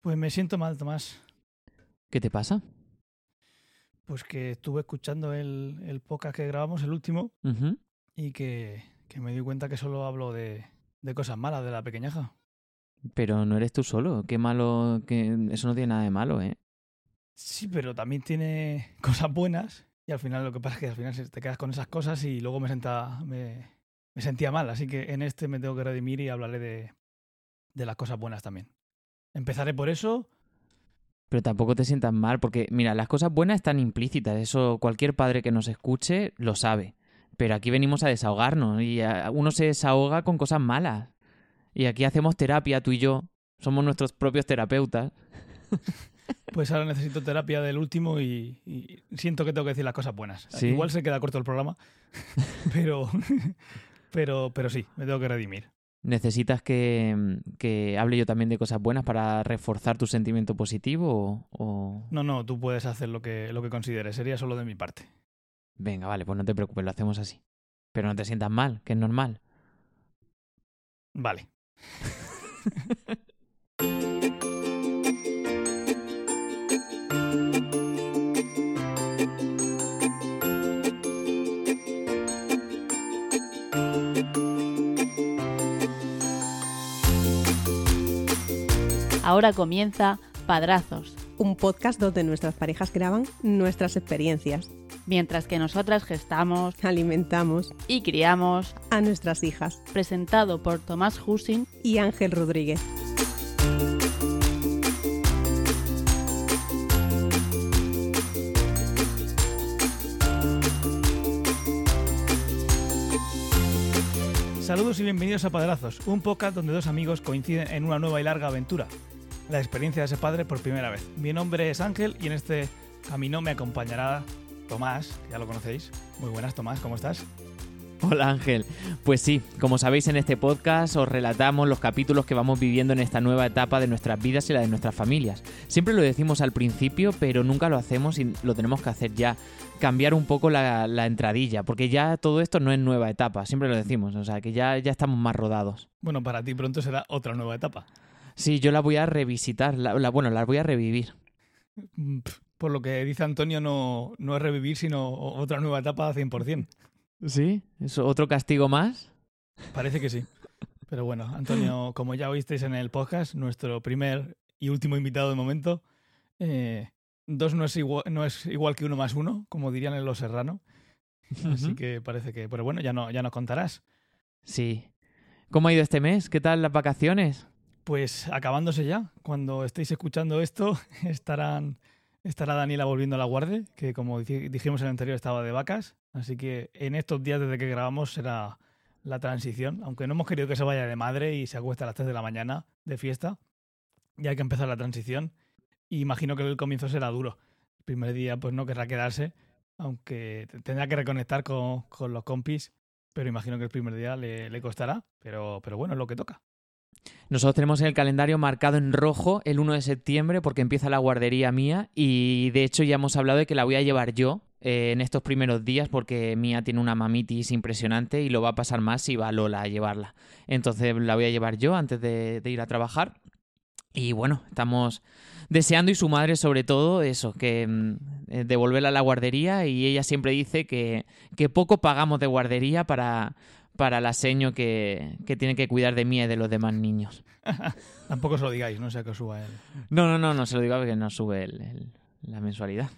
Pues me siento mal, Tomás. ¿Qué te pasa? Pues que estuve escuchando el, el podcast que grabamos, el último, y que, que me di cuenta que solo hablo de, de cosas malas de la pequeñaja. Pero no eres tú solo. Qué malo. Que... Eso no tiene nada de malo, ¿eh? Sí, pero también tiene cosas buenas, y al final lo que pasa es que al final te quedas con esas cosas y luego me, senta, me, me sentía mal, así que en este me tengo que redimir y hablaré de, de las cosas buenas también. Empezaré por eso. Pero tampoco te sientas mal, porque mira, las cosas buenas están implícitas. Eso cualquier padre que nos escuche lo sabe. Pero aquí venimos a desahogarnos y uno se desahoga con cosas malas. Y aquí hacemos terapia, tú y yo. Somos nuestros propios terapeutas. Pues ahora necesito terapia del último y, y siento que tengo que decir las cosas buenas. Sí. Igual se queda corto el programa, pero, pero, pero sí, me tengo que redimir. ¿Necesitas que, que hable yo también de cosas buenas para reforzar tu sentimiento positivo o...? o- No, no, tú puedes hacer lo que, lo que consideres, sería solo de mi parte. Venga, vale, pues no te preocupes, lo hacemos así. Pero no te sientas mal, que es normal. Vale. Ahora comienza Padrazos, un podcast donde nuestras parejas graban nuestras experiencias. mientras que nosotras gestamos Alimentamos y criamos, a nuestras hijas. presentado por Tomás Husin Y Ángel Rodríguez. Saludos y bienvenidos a Padrazos, un podcast donde dos amigos coinciden en una nueva y larga aventura. La experiencia de ser padre por primera vez. Mi nombre es Ángel y en este camino me acompañará Tomás, que ya lo conocéis. Muy buenas, Tomás, ¿cómo estás? Hola Ángel. Pues sí, como sabéis en este podcast os relatamos los capítulos que vamos viviendo en esta nueva etapa de nuestras vidas y la de nuestras familias. Siempre lo decimos al principio, pero nunca lo hacemos y lo tenemos que hacer ya. Cambiar un poco la, la entradilla, porque ya todo esto no es nueva etapa, siempre lo decimos, o sea que ya, ya estamos más rodados. Bueno, para ti pronto será otra nueva etapa. Sí, yo la voy a revisitar, la, la- bueno, la voy a revivir. Mm, Por lo que dice Antonio, no, no es revivir, sino otra nueva etapa 100%. ¿Sí? ¿Eso otro castigo más? Parece que sí. Pero bueno, Antonio, como ya oísteis en el podcast, nuestro primer y último invitado de momento, eh, dos no es, igual, no es igual que uno más uno, como dirían en Los Serrano. Así que parece que, pero bueno, ya, no, ya nos contarás. Sí. ¿Cómo ha ido este mes? ¿Qué tal las vacaciones? Pues acabándose ya, cuando estéis escuchando esto, estarán, estará Daniela volviendo a la guardia, que como dijimos en el anterior estaba de vacas, así que en estos días desde que grabamos será la transición, aunque no hemos querido que se vaya de madre y se acueste a las 3 de la mañana de fiesta, ya hay que empezar la transición y imagino que el comienzo será duro. El primer día pues no querrá quedarse, aunque tendrá que reconectar con, con los compis, pero imagino que el primer día le, le costará, pero, pero bueno, es lo que toca. Nosotros tenemos el calendario marcado en rojo el 1 de septiembre porque empieza la guardería mía y de hecho ya hemos hablado de que la voy a llevar yo eh, en estos primeros días porque Mía tiene una mamitis impresionante y lo va a pasar más si va Lola a llevarla. Entonces la voy a llevar yo antes de, de ir a trabajar y bueno, estamos deseando y su madre sobre todo eso, que mm, eh, devolverla a la guardería y ella siempre dice que, que poco pagamos de guardería para, para la seño que, que tiene que cuidar de mí y de los demás niños. Tampoco se lo digáis, no sea que os suba el... No, no, no, no se lo digo porque no sube el- el- la mensualidad.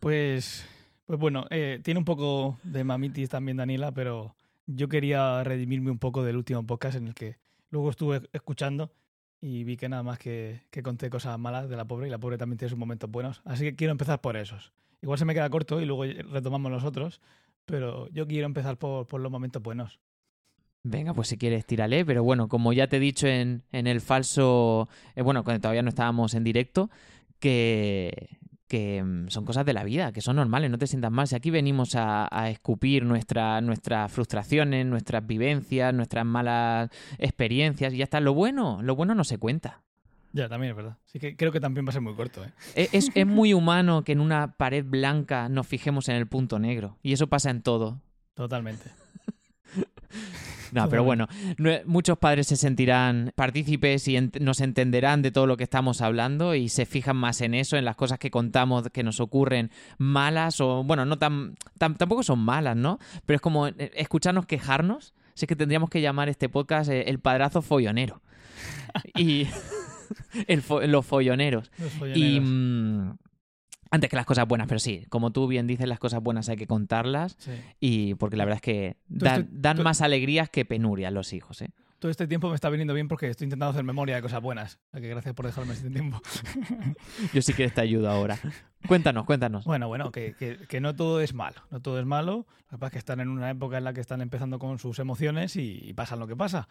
Pues, pues bueno, eh, tiene un poco de mamitis también Daniela, pero yo quería redimirme un poco del último podcast en el que luego estuve escuchando y vi que nada más que, que conté cosas malas de la pobre y la pobre también tiene sus momentos buenos. Así que quiero empezar por esos. Igual se me queda corto y luego retomamos los otros, pero yo quiero empezar por, por los momentos buenos. Venga, pues si quieres, tírale. Pero bueno, como ya te he dicho en, en el falso. eh, bueno, cuando todavía no estábamos en directo, que, que mm, son cosas de la vida, que son normales, no te sientas mal. Si aquí venimos a, escupir nuestra- nuestras frustraciones, nuestras vivencias, nuestras malas experiencias, y ya está. Lo bueno, lo bueno no se cuenta. Ya, también es verdad. Así que creo que también va a ser muy corto, ¿eh? E- Es, es muy humano que en una pared blanca nos fijemos en el punto negro. Y eso pasa en todo. Totalmente. No, pero bueno, no- muchos padres se sentirán partícipes y ent- nos entenderán de todo lo que estamos hablando y se fijan más en eso, en las cosas que contamos que nos ocurren malas o, bueno, no tan, tan- tampoco son malas, ¿no? Pero es como eh, escucharnos quejarnos. Sé que tendríamos que llamar este podcast eh, el padrazo follonero. y el fo- los folloneros. Los Y mm, antes que las cosas buenas, pero sí, como tú bien dices, las cosas buenas hay que contarlas Sí. y porque la verdad es que dan, estoy- dan tú- más alegrías que penurias los hijos, ¿eh? Todo este tiempo me está viniendo bien porque estoy intentando hacer memoria de cosas buenas. Así que gracias por dejarme este tiempo. Yo sí que te ayudo ahora. Cuéntanos, cuéntanos. Bueno, bueno, que, que- que no todo es malo. No todo es malo. Lo que pasa es que están en una época en la que están empezando con sus emociones y, y pasan lo que pasa.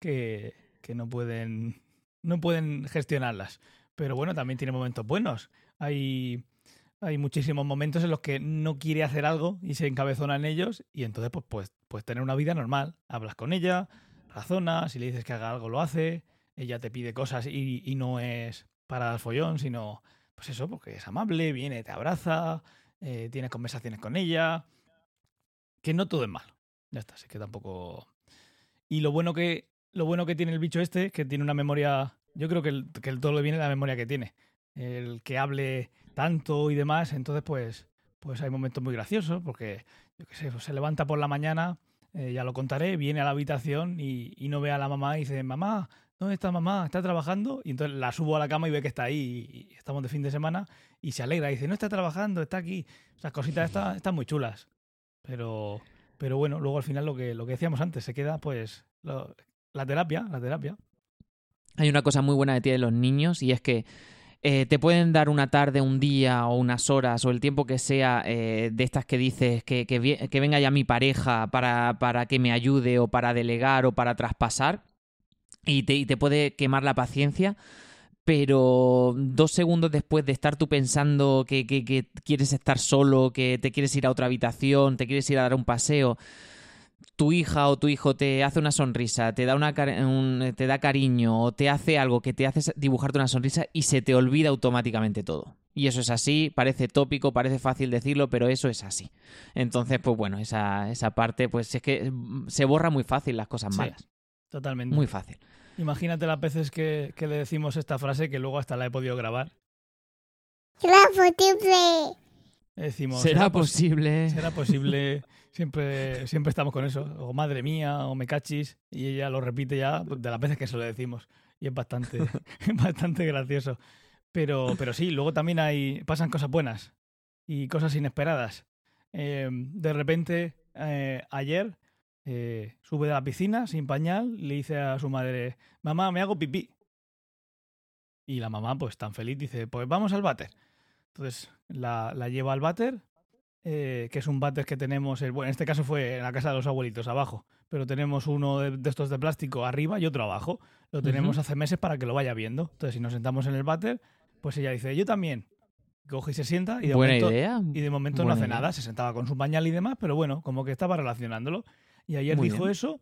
Que, que no pueden. No pueden gestionarlas. Pero bueno, también tiene momentos buenos. Hay. Hay muchísimos momentos en los que no quiere hacer algo y se encabezona en ellos y entonces pues, pues, pues tener una vida normal. Hablas con ella, razonas, si le dices que haga algo lo hace, ella te pide cosas y, y no es para dar follón, sino pues eso, porque es amable, viene, te abraza, eh, tienes conversaciones con ella, que no todo es malo. Ya está, así que tampoco... Y lo bueno que, lo bueno que tiene el bicho este, que tiene una memoria, yo creo que el, que el todo le viene de la memoria que tiene. El que hable tanto y demás, entonces pues, pues hay momentos muy graciosos, porque yo qué sé, pues se levanta por la mañana, eh, ya lo contaré, viene a la habitación y, no ve a la mamá y dice, mamá, ¿dónde está mamá? ¿Está trabajando? Y entonces la subo a la cama y ve que está ahí y estamos de fin de semana y se alegra y dice, no está trabajando, está aquí. Esas cositas están, muy chulas. Pero, pero bueno, luego al final lo que, lo que decíamos antes, se queda pues la terapia, la terapia. Hay una cosa muy buena de ti de los niños y es que eh, te pueden dar una tarde, un día o unas horas o el tiempo que sea eh, de estas que dices que, que, venga ya mi pareja para, para que me ayude o para delegar o para traspasar y te, y te puede quemar la paciencia. Pero dos segundos después de estar tú pensando que- que quieres estar solo, que te quieres ir a otra habitación, te quieres ir a dar un paseo, tu hija o tu hijo te hace una sonrisa, te da, una un- te da cariño o te hace algo que te hace dibujarte una sonrisa y se te olvida automáticamente todo. Y eso es así, parece tópico, parece fácil decirlo, pero eso es así. Entonces, pues bueno, esa, esa parte, pues es que mm, se borra muy fácil las cosas Sí. malas. Totalmente. Muy fácil. Imagínate las veces que, que le decimos esta frase que luego hasta la he podido grabar. ¿Será posible? Decimos, ¿Será pos- posible? ¿Será posible? Siempre, siempre estamos con eso. O madre mía, o me cachis. Y ella lo repite ya de las veces que se lo decimos. Y es bastante, bastante gracioso. Pero, pero sí, luego también hay, pasan cosas buenas y cosas inesperadas. Eh, de repente, eh, ayer, eh, sube de la piscina sin pañal, le dice a su madre, mamá, me hago pipí. Y la mamá, pues tan feliz, dice, pues vamos al váter. Entonces la, la lleva al váter, eh, que es un váter que tenemos, bueno, en este caso fue en la casa de los abuelitos, abajo, pero tenemos uno de, de estos de plástico arriba y otro abajo. Lo tenemos hace meses para que lo vaya viendo. Entonces si nos sentamos en el váter, pues ella dice, yo también. Coge y se sienta y de Buena momento, idea. y de momento no hace idea. nada, se sentaba con su pañal y demás, pero bueno, como que estaba relacionándolo. Y ayer Muy dijo bien. eso,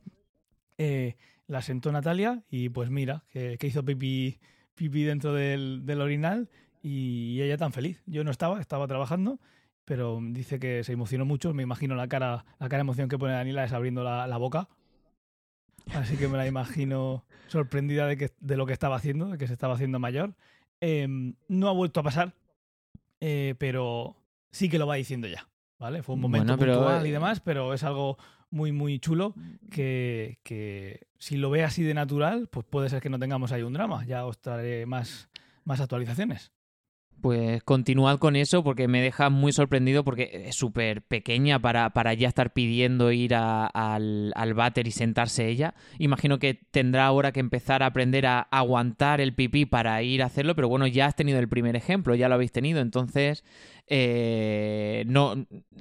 eh, la sentó Natalia y pues mira, que, que hizo pipí, pipí dentro del, del orinal y ella tan feliz. Yo no estaba, estaba trabajando, pero dice que se emocionó mucho. Me imagino la cara, la cara de emoción que pone Daniela es abriendo la, la boca. Así que me la imagino sorprendida de, que, de lo que estaba haciendo, de que se estaba haciendo mayor. Em, no ha vuelto a pasar, eh, pero sí que lo va diciendo ya. ¿Vale? Fue un momento Bueno, pero, puntual y eh, demás, pero es algo muy, muy chulo que, que si lo ve así de natural, pues puede ser que no tengamos ahí un drama. Ya os traeré más, más actualizaciones. Pues continuad con eso porque me deja muy sorprendido porque es súper pequeña para, para ya estar pidiendo ir a- al, al váter y sentarse ella. Imagino que tendrá ahora que empezar a aprender a aguantar el pipí para ir a hacerlo, pero bueno, ya has tenido el primer ejemplo, ya lo habéis tenido, entonces eh, no,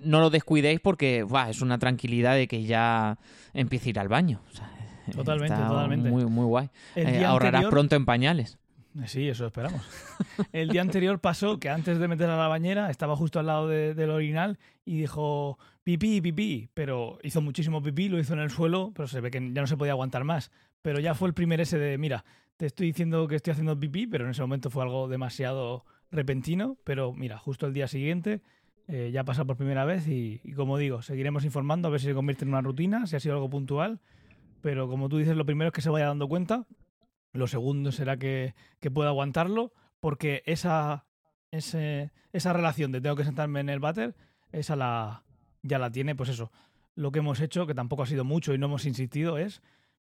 no lo descuidéis porque buah, es una tranquilidad de que ya empiece a ir al baño. O sea, Totalmente, totalmente. Muy, muy guay. Eh, ahorrarás anterior- pronto en pañales. Eh, Sí, eso esperamos. El día anterior pasó que antes de meter a la bañera estaba justo al lado de- del orinal y dijo pipí, pipí, pero hizo muchísimo pipí, lo hizo en el suelo, pero se ve que ya no se podía aguantar más. Pero ya fue el primer ese de, mira, te estoy diciendo que estoy haciendo pipí, pero en ese momento fue algo demasiado repentino, pero mira, justo el día siguiente eh, ya pasa por primera vez y, y como digo, seguiremos informando a ver si se convierte en una rutina, si ha sido algo puntual, pero como tú dices, lo primero es que se vaya dando cuenta, lo segundo será que, que pueda aguantarlo, porque esa, ese- esa relación de tengo que sentarme en el váter, esa la, ya la tiene, pues eso. Lo que hemos hecho, que tampoco ha sido mucho y no hemos insistido, es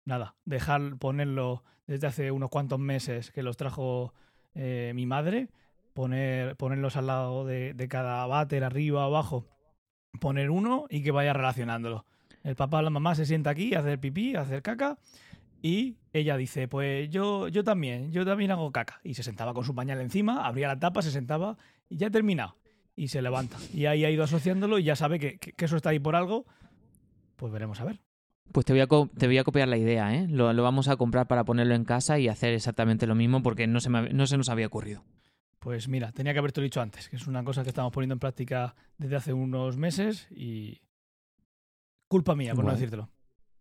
nada, dejar ponerlo desde hace unos cuantos meses que los trajo eh, mi madre, poner, ponerlos al lado de, cada váter, arriba, abajo, poner uno y que vaya relacionándolo. El papá o la mamá se sienta aquí hacer pipí, hacer caca, y ella dice, pues yo, yo también, yo también hago caca. Y se sentaba con su pañal encima, abría la tapa, se sentaba y ya he terminado. Y se levanta. Y ahí ha ido asociándolo y ya sabe que, eso está ahí por algo. Pues veremos a ver. Pues te voy a, te voy a copiar la idea, ¿eh? Lo, lo vamos a comprar para ponerlo en casa y hacer exactamente lo mismo porque no se, me, no se nos había ocurrido. Pues mira, tenía que haberte dicho antes, que es una cosa que estamos poniendo en práctica desde hace unos meses y culpa mía, por no decírtelo.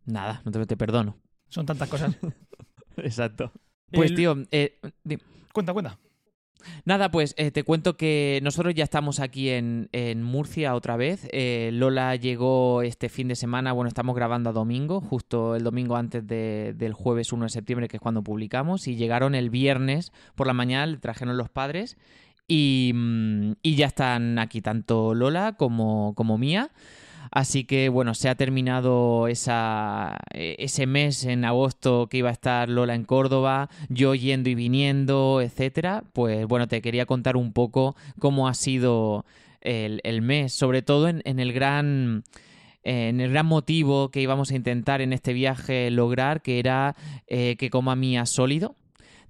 Nada, no te, te perdono. Son tantas cosas. Exacto. Pues El- tío, eh, Cuenta, cuenta. Nada, pues eh, te cuento que nosotros ya estamos aquí en, en Murcia otra vez. Eh, Lola llegó este fin de semana, bueno, estamos grabando a domingo, justo el domingo antes de- del jueves 1 de septiembre, que es cuando publicamos, y llegaron el viernes por la mañana, le trajeron los padres y, mm, y ya están aquí tanto Lola como, como Mía. Así que bueno, se ha terminado esa, eh, ese mes en agosto que iba a estar Lola en Córdoba, yo yendo y viniendo, etcétera. Pues bueno, te quería contar un poco cómo ha sido el, mes, sobre todo en, en el gran en el gran motivo que íbamos a intentar en este viaje lograr, que era eh, que coma mía sólido.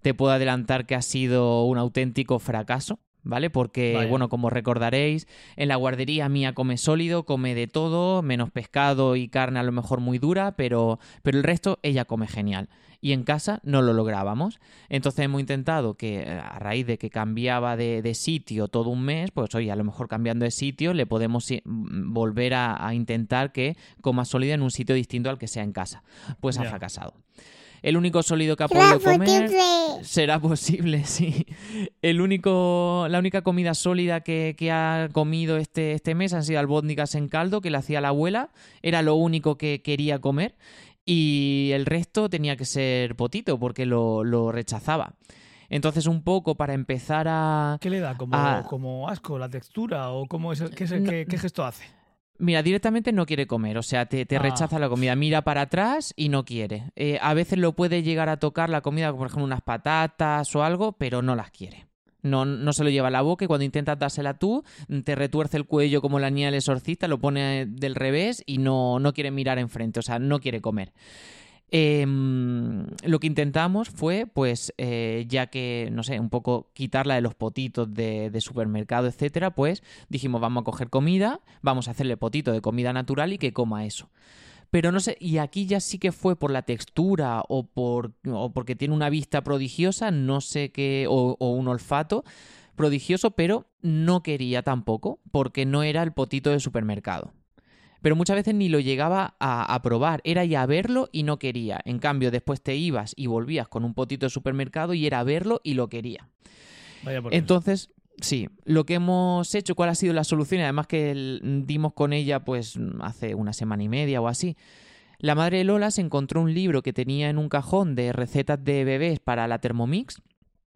Te puedo adelantar que ha sido un auténtico fracaso. ¿Vale? Porque, Vaya. bueno, como recordaréis, en la guardería mía come sólido, come de todo, menos pescado y carne a lo mejor muy dura, pero, pero el resto ella come genial. Y en casa no lo lográbamos. Entonces hemos intentado que eh, a raíz de que cambiaba de, de sitio todo un mes, pues oye, a lo mejor cambiando de sitio le podemos mm, volver a, a intentar que coma sólido en un sitio distinto al que sea en casa. Pues ha fracasado. El único sólido que ha Será podido comer... posible. Será posible, sí. El único, la única comida sólida que, que ha comido este, este mes han sido albóndigas en caldo que le hacía la abuela. Era lo único que quería comer. Y el resto tenía que ser potito porque lo, lo rechazaba. Entonces, un poco para empezar a. ¿Qué le da? ¿Como, como asco, la textura? ¿O cómo es qué, es el- No. qué- qué gesto hace? Mira, directamente no quiere comer, o sea, te, te Ah. rechaza la comida, mira para atrás y no quiere. Eh, a veces lo puede llegar a tocar la comida, por ejemplo, unas patatas o algo, pero no las quiere. No, no se lo lleva a la boca y cuando intentas dársela tú, te retuerce el cuello como la niña del exorcista, lo pone del revés y no, no quiere mirar enfrente, o sea, no quiere comer. Em, lo que intentamos fue, pues, eh, ya que, no sé, un poco quitarla de los potitos de, supermercado, etcétera, pues dijimos, vamos a coger comida, vamos a hacerle potito de comida natural y que coma eso. Pero no sé, y aquí ya sí que fue por la textura o, por, o porque tiene una vista prodigiosa, no sé qué, o un olfato prodigioso, pero no quería tampoco, porque no era el potito de supermercado pero muchas veces ni lo llegaba a, a probar. Era ya verlo y no quería. En cambio, después te ibas y volvías con un potito de supermercado y era verlo y lo quería. Vaya por. Entonces, sí, lo que hemos hecho, cuál ha sido la solución, y además que dimos con ella pues hace una semana y media o así. La madre de Lola se encontró un libro que tenía en un cajón de recetas de bebés para la Thermomix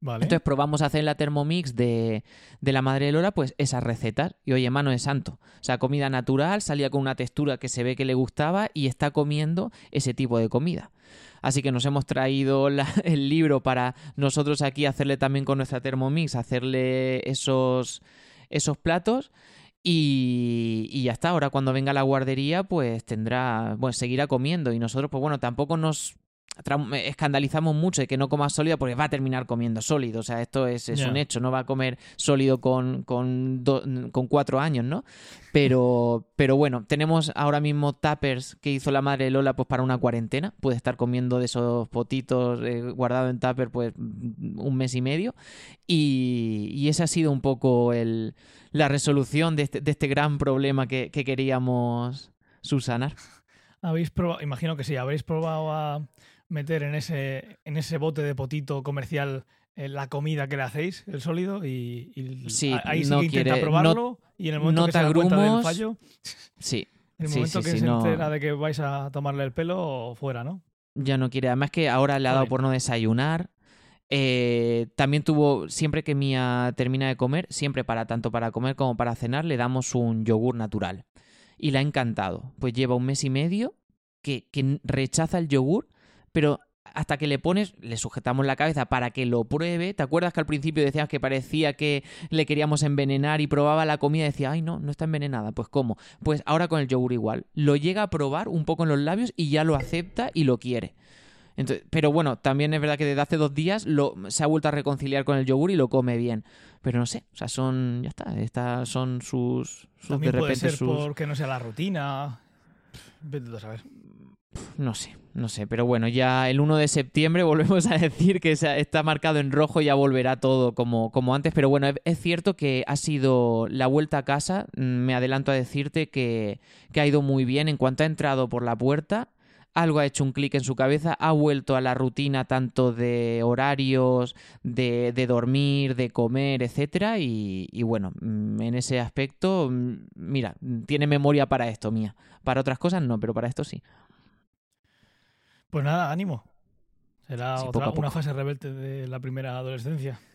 Entonces probamos a hacer en la Thermomix de, de la madre de Lola, pues esas recetas. Y oye, mano de santo. O sea, comida natural, salía con una textura que se ve que le gustaba y está comiendo ese tipo de comida. Así que nos hemos traído el libro para nosotros aquí hacerle también con nuestra Thermomix, hacerle esos, esos platos. Y, y ya está, ahora cuando venga a la guardería, pues tendrá, pues seguirá comiendo. Y nosotros, pues bueno, tampoco nos escandalizamos mucho de que no coma sólido porque va a terminar comiendo sólido. O sea, esto es, es un hecho, no va a comer sólido con, con, do- con cuatro años, ¿no? Pero, pero bueno, tenemos ahora mismo tuppers que hizo la madre Lola pues para una cuarentena. Puede estar comiendo de esos potitos eh, guardados en tupper pues un mes y medio. Y, y ese ha sido un poco el, la resolución de este, de este gran problema que, que queríamos subsanar. ¿Habéis probado, imagino que sí, habréis probado a meter en ese, en ese bote de potito comercial eh, la comida que le hacéis, el sólido, y, y Sí, ahí sí no que intenta quiere- probarlo, y en el momento no que se da cuenta del fallo, Sí, en el momento sí, que se entera de que vais a tomarle el pelo, fuera, ¿no? Ya no quiere. Además que ahora le ha dado por no desayunar. Eh, también tuvo, siempre que Mía termina de comer, siempre para tanto para comer como para cenar, le damos un yogur natural. Y le ha encantado. Pues lleva un mes y medio que, que rechaza el yogur, pero hasta que le pones, le sujetamos la cabeza para que lo pruebe. ¿Te acuerdas que al principio decías que parecía que le queríamos envenenar y probaba la comida y decía, ay no, no está envenenada? Pues ¿cómo? Pues ahora con el yogur igual. Lo llega a probar un poco en los labios y ya lo acepta y lo quiere. Entonces, pero bueno, también es verdad que desde hace dos días lo, se ha vuelto a reconciliar con el yogur y lo come bien. Pero no sé, o sea, son, ya está, estas son sus, sus También de puede ser sus, porque no sea la rutina. Vete tú a saber. No sé, no sé, pero bueno, ya el 1 de septiembre volvemos a decir que está marcado en rojo, ya volverá todo como, como antes, pero bueno, es, cierto que ha sido la vuelta a casa, mm, me adelanto a decirte que, que ha ido muy bien en cuanto ha entrado por la puerta. Algo ha hecho un clic en su cabeza, ha vuelto a la rutina tanto de horarios, de, dormir, de comer, etcétera, y, y bueno, mm, en ese aspecto, mm, mira, tiene memoria para esto, mía. Para otras cosas no, pero para esto sí. Pues nada, ánimo. Será Sí, otra, una fase rebelde de la primera adolescencia.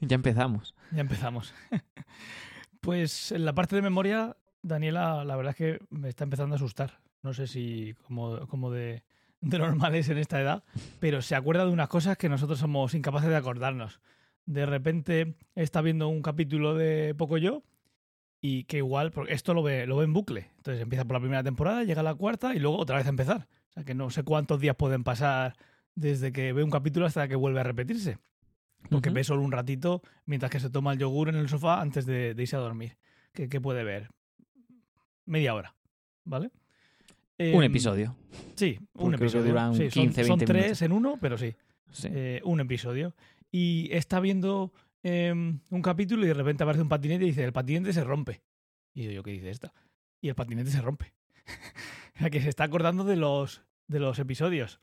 Ya empezamos. Ya empezamos. pues en la parte de memoria, Daniela, la verdad es que me está empezando a asustar. No sé si como, como de, de normales en esta edad, pero se acuerda de unas cosas que nosotros somos incapaces de acordarnos. De repente está viendo un capítulo de Poco Yo y que igual, porque esto lo ve, lo ve en bucle. Entonces empieza por la primera temporada, llega a la cuarta y luego otra vez a empezar. Sea que no sé cuántos días pueden pasar desde que ve un capítulo hasta que vuelve a repetirse. Porque ve solo un ratito mientras que se toma el yogur en el sofá antes de, de irse a dormir. ¿Qué, qué puede ver? Media hora, ¿vale? Un Em, episodio. Sí, un Porque episodio. duran Sí, son- 15, son, 20 tres minutos. en uno, pero sí, Sí. eh, un episodio. Y está viendo em, un capítulo y de repente aparece un patinete y dice, el patinete se rompe. Y yo, ¿qué dice esta? Y el patinete se rompe. que se está acordando de los, de los episodios.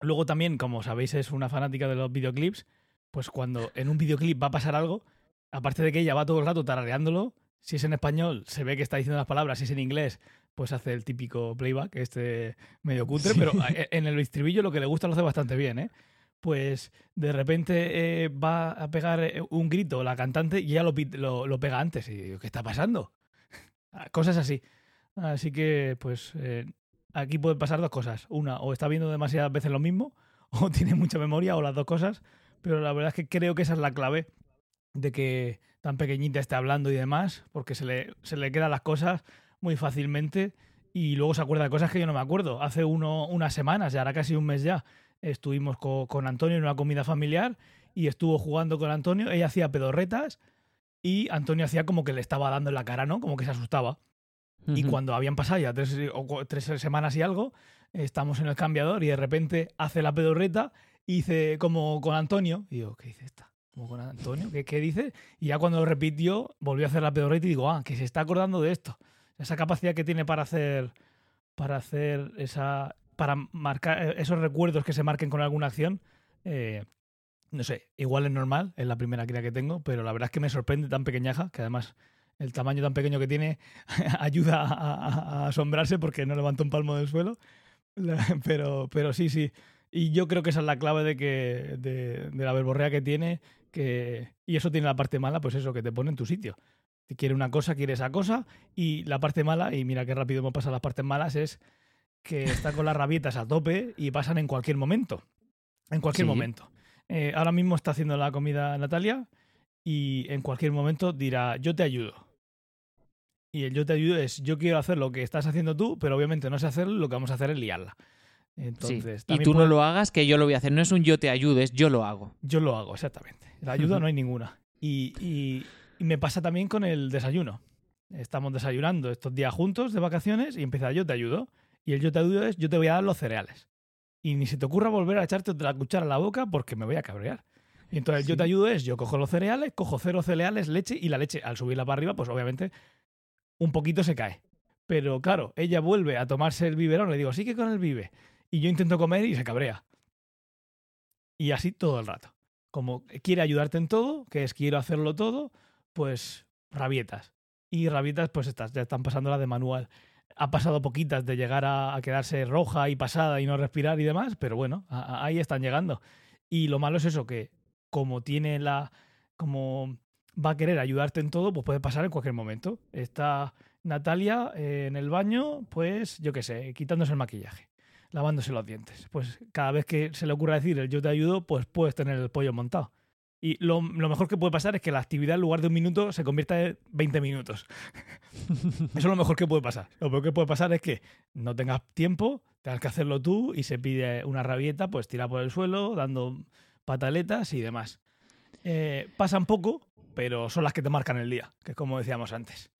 Luego también, como sabéis, es una fanática de los videoclips, pues cuando en un videoclip va a pasar algo, aparte de que ella va todo el rato tarareándolo, si es en español se ve que está diciendo las palabras, si es en inglés, pues hace el típico playback, este medio cutre, Sí. pero en el estribillo lo que le gusta lo hace bastante bien, ¿eh? Pues de repente eh, va a pegar eh, un grito la cantante y ella lo, lo, lo pega antes. Y digo, ¿qué está pasando? Cosas así. Así que, pues, eh, aquí pueden pasar dos cosas. Una, o está viendo demasiadas veces lo mismo, o tiene mucha memoria, o las dos cosas. Pero la verdad es que creo que esa es la clave de que tan pequeñita esté hablando y demás, porque se le, se le quedan las cosas muy fácilmente y luego se acuerda de cosas que yo no me acuerdo. Hace uno, unas semanas, ya ahora casi un mes ya, estuvimos co- con Antonio en una comida familiar y estuvo jugando con Antonio. Ella hacía pedorretas y Antonio hacía como que le estaba dando en la cara, ¿no? Como que se asustaba. Y cuando habían pasado ya tres, o tres semanas y algo, estamos en el cambiador y de repente hace la pedorreta y dice como con Antonio. Y digo, ¿qué dice esta? ¿Como con Antonio? ¿Qué, qué dice? Y ya cuando lo repitió, volvió a hacer la pedorreta y digo, ah, que se está acordando de esto. Esa capacidad que tiene para hacer, para hacer esa, para marcar eh, esos recuerdos que se marquen con alguna acción. eh, no sé, igual es normal, es la primera cría que tengo, pero la verdad es que me sorprende tan pequeñaja, que además el tamaño tan pequeño que tiene ayuda a, a- a asombrarse porque no levanta un palmo del suelo. Pero, pero sí, sí. Y yo creo que esa es la clave de que de, de la verborrea que tiene. Que, y eso tiene la parte mala, pues eso, que te pone en tu sitio. Si quiere una cosa, quiere esa cosa. Y la parte mala, y mira qué rápido hemos pasado las partes malas, es que está con las rabietas a tope y pasan en cualquier momento. En cualquier Sí. momento. Eh, ahora mismo está haciendo la comida Natalia y en cualquier momento dirá, yo te ayudo. Y el yo te ayudo es, yo quiero hacer lo que estás haciendo tú, pero obviamente no sé hacerlo, lo que vamos a hacer es liarla. Sí. Entonces, Y tú no lo hagas, que yo lo voy a hacer. No es un yo te ayudo, es yo lo hago. Yo lo hago, exactamente. La ayuda no hay ninguna. Y, y- y me pasa también con el desayuno. Estamos desayunando estos días juntos de vacaciones y empieza yo te ayudo. Y el yo te ayudo es yo te voy a dar los cereales. Y ni se te ocurra volver a echarte otra cuchara a la boca porque me voy a cabrear. Y entonces yo te ayudo es yo cojo los cereales, cojo cero cereales, leche y la leche al subirla para arriba pues obviamente un poquito se cae. Pero claro, ella vuelve a tomarse el biberón, le digo, sí que con el vive. Y yo intento comer y se cabrea. Y así todo el rato. Como quiere ayudarte en todo, que es quiero hacerlo todo, pues rabietas. Y rabietas, pues estas, ya están pasando la de manual. ha pasado poquitas de llegar a, quedarse roja y pasada y no respirar y demás, pero bueno, ahí están llegando. Y lo malo es eso, que como tiene la. como va a querer ayudarte en todo, pues puede pasar en cualquier momento. Está Natalia eh, en el baño, pues yo qué sé, quitándose el maquillaje, lavándose los dientes. Pues cada vez que se le ocurra decir el yo te ayudo, pues puedes tener el pollo montado. Y lo, lo mejor que puede pasar es que la actividad en lugar de un minuto se convierta en 20 minutos. Eso es lo mejor que puede pasar. Lo peor que puede pasar es que no tengas tiempo, tengas que hacerlo tú y se pide una rabieta, pues tira por el suelo, dando pataletas y demás. Eh, pasan poco, pero son las que te marcan el día, que es como decíamos antes.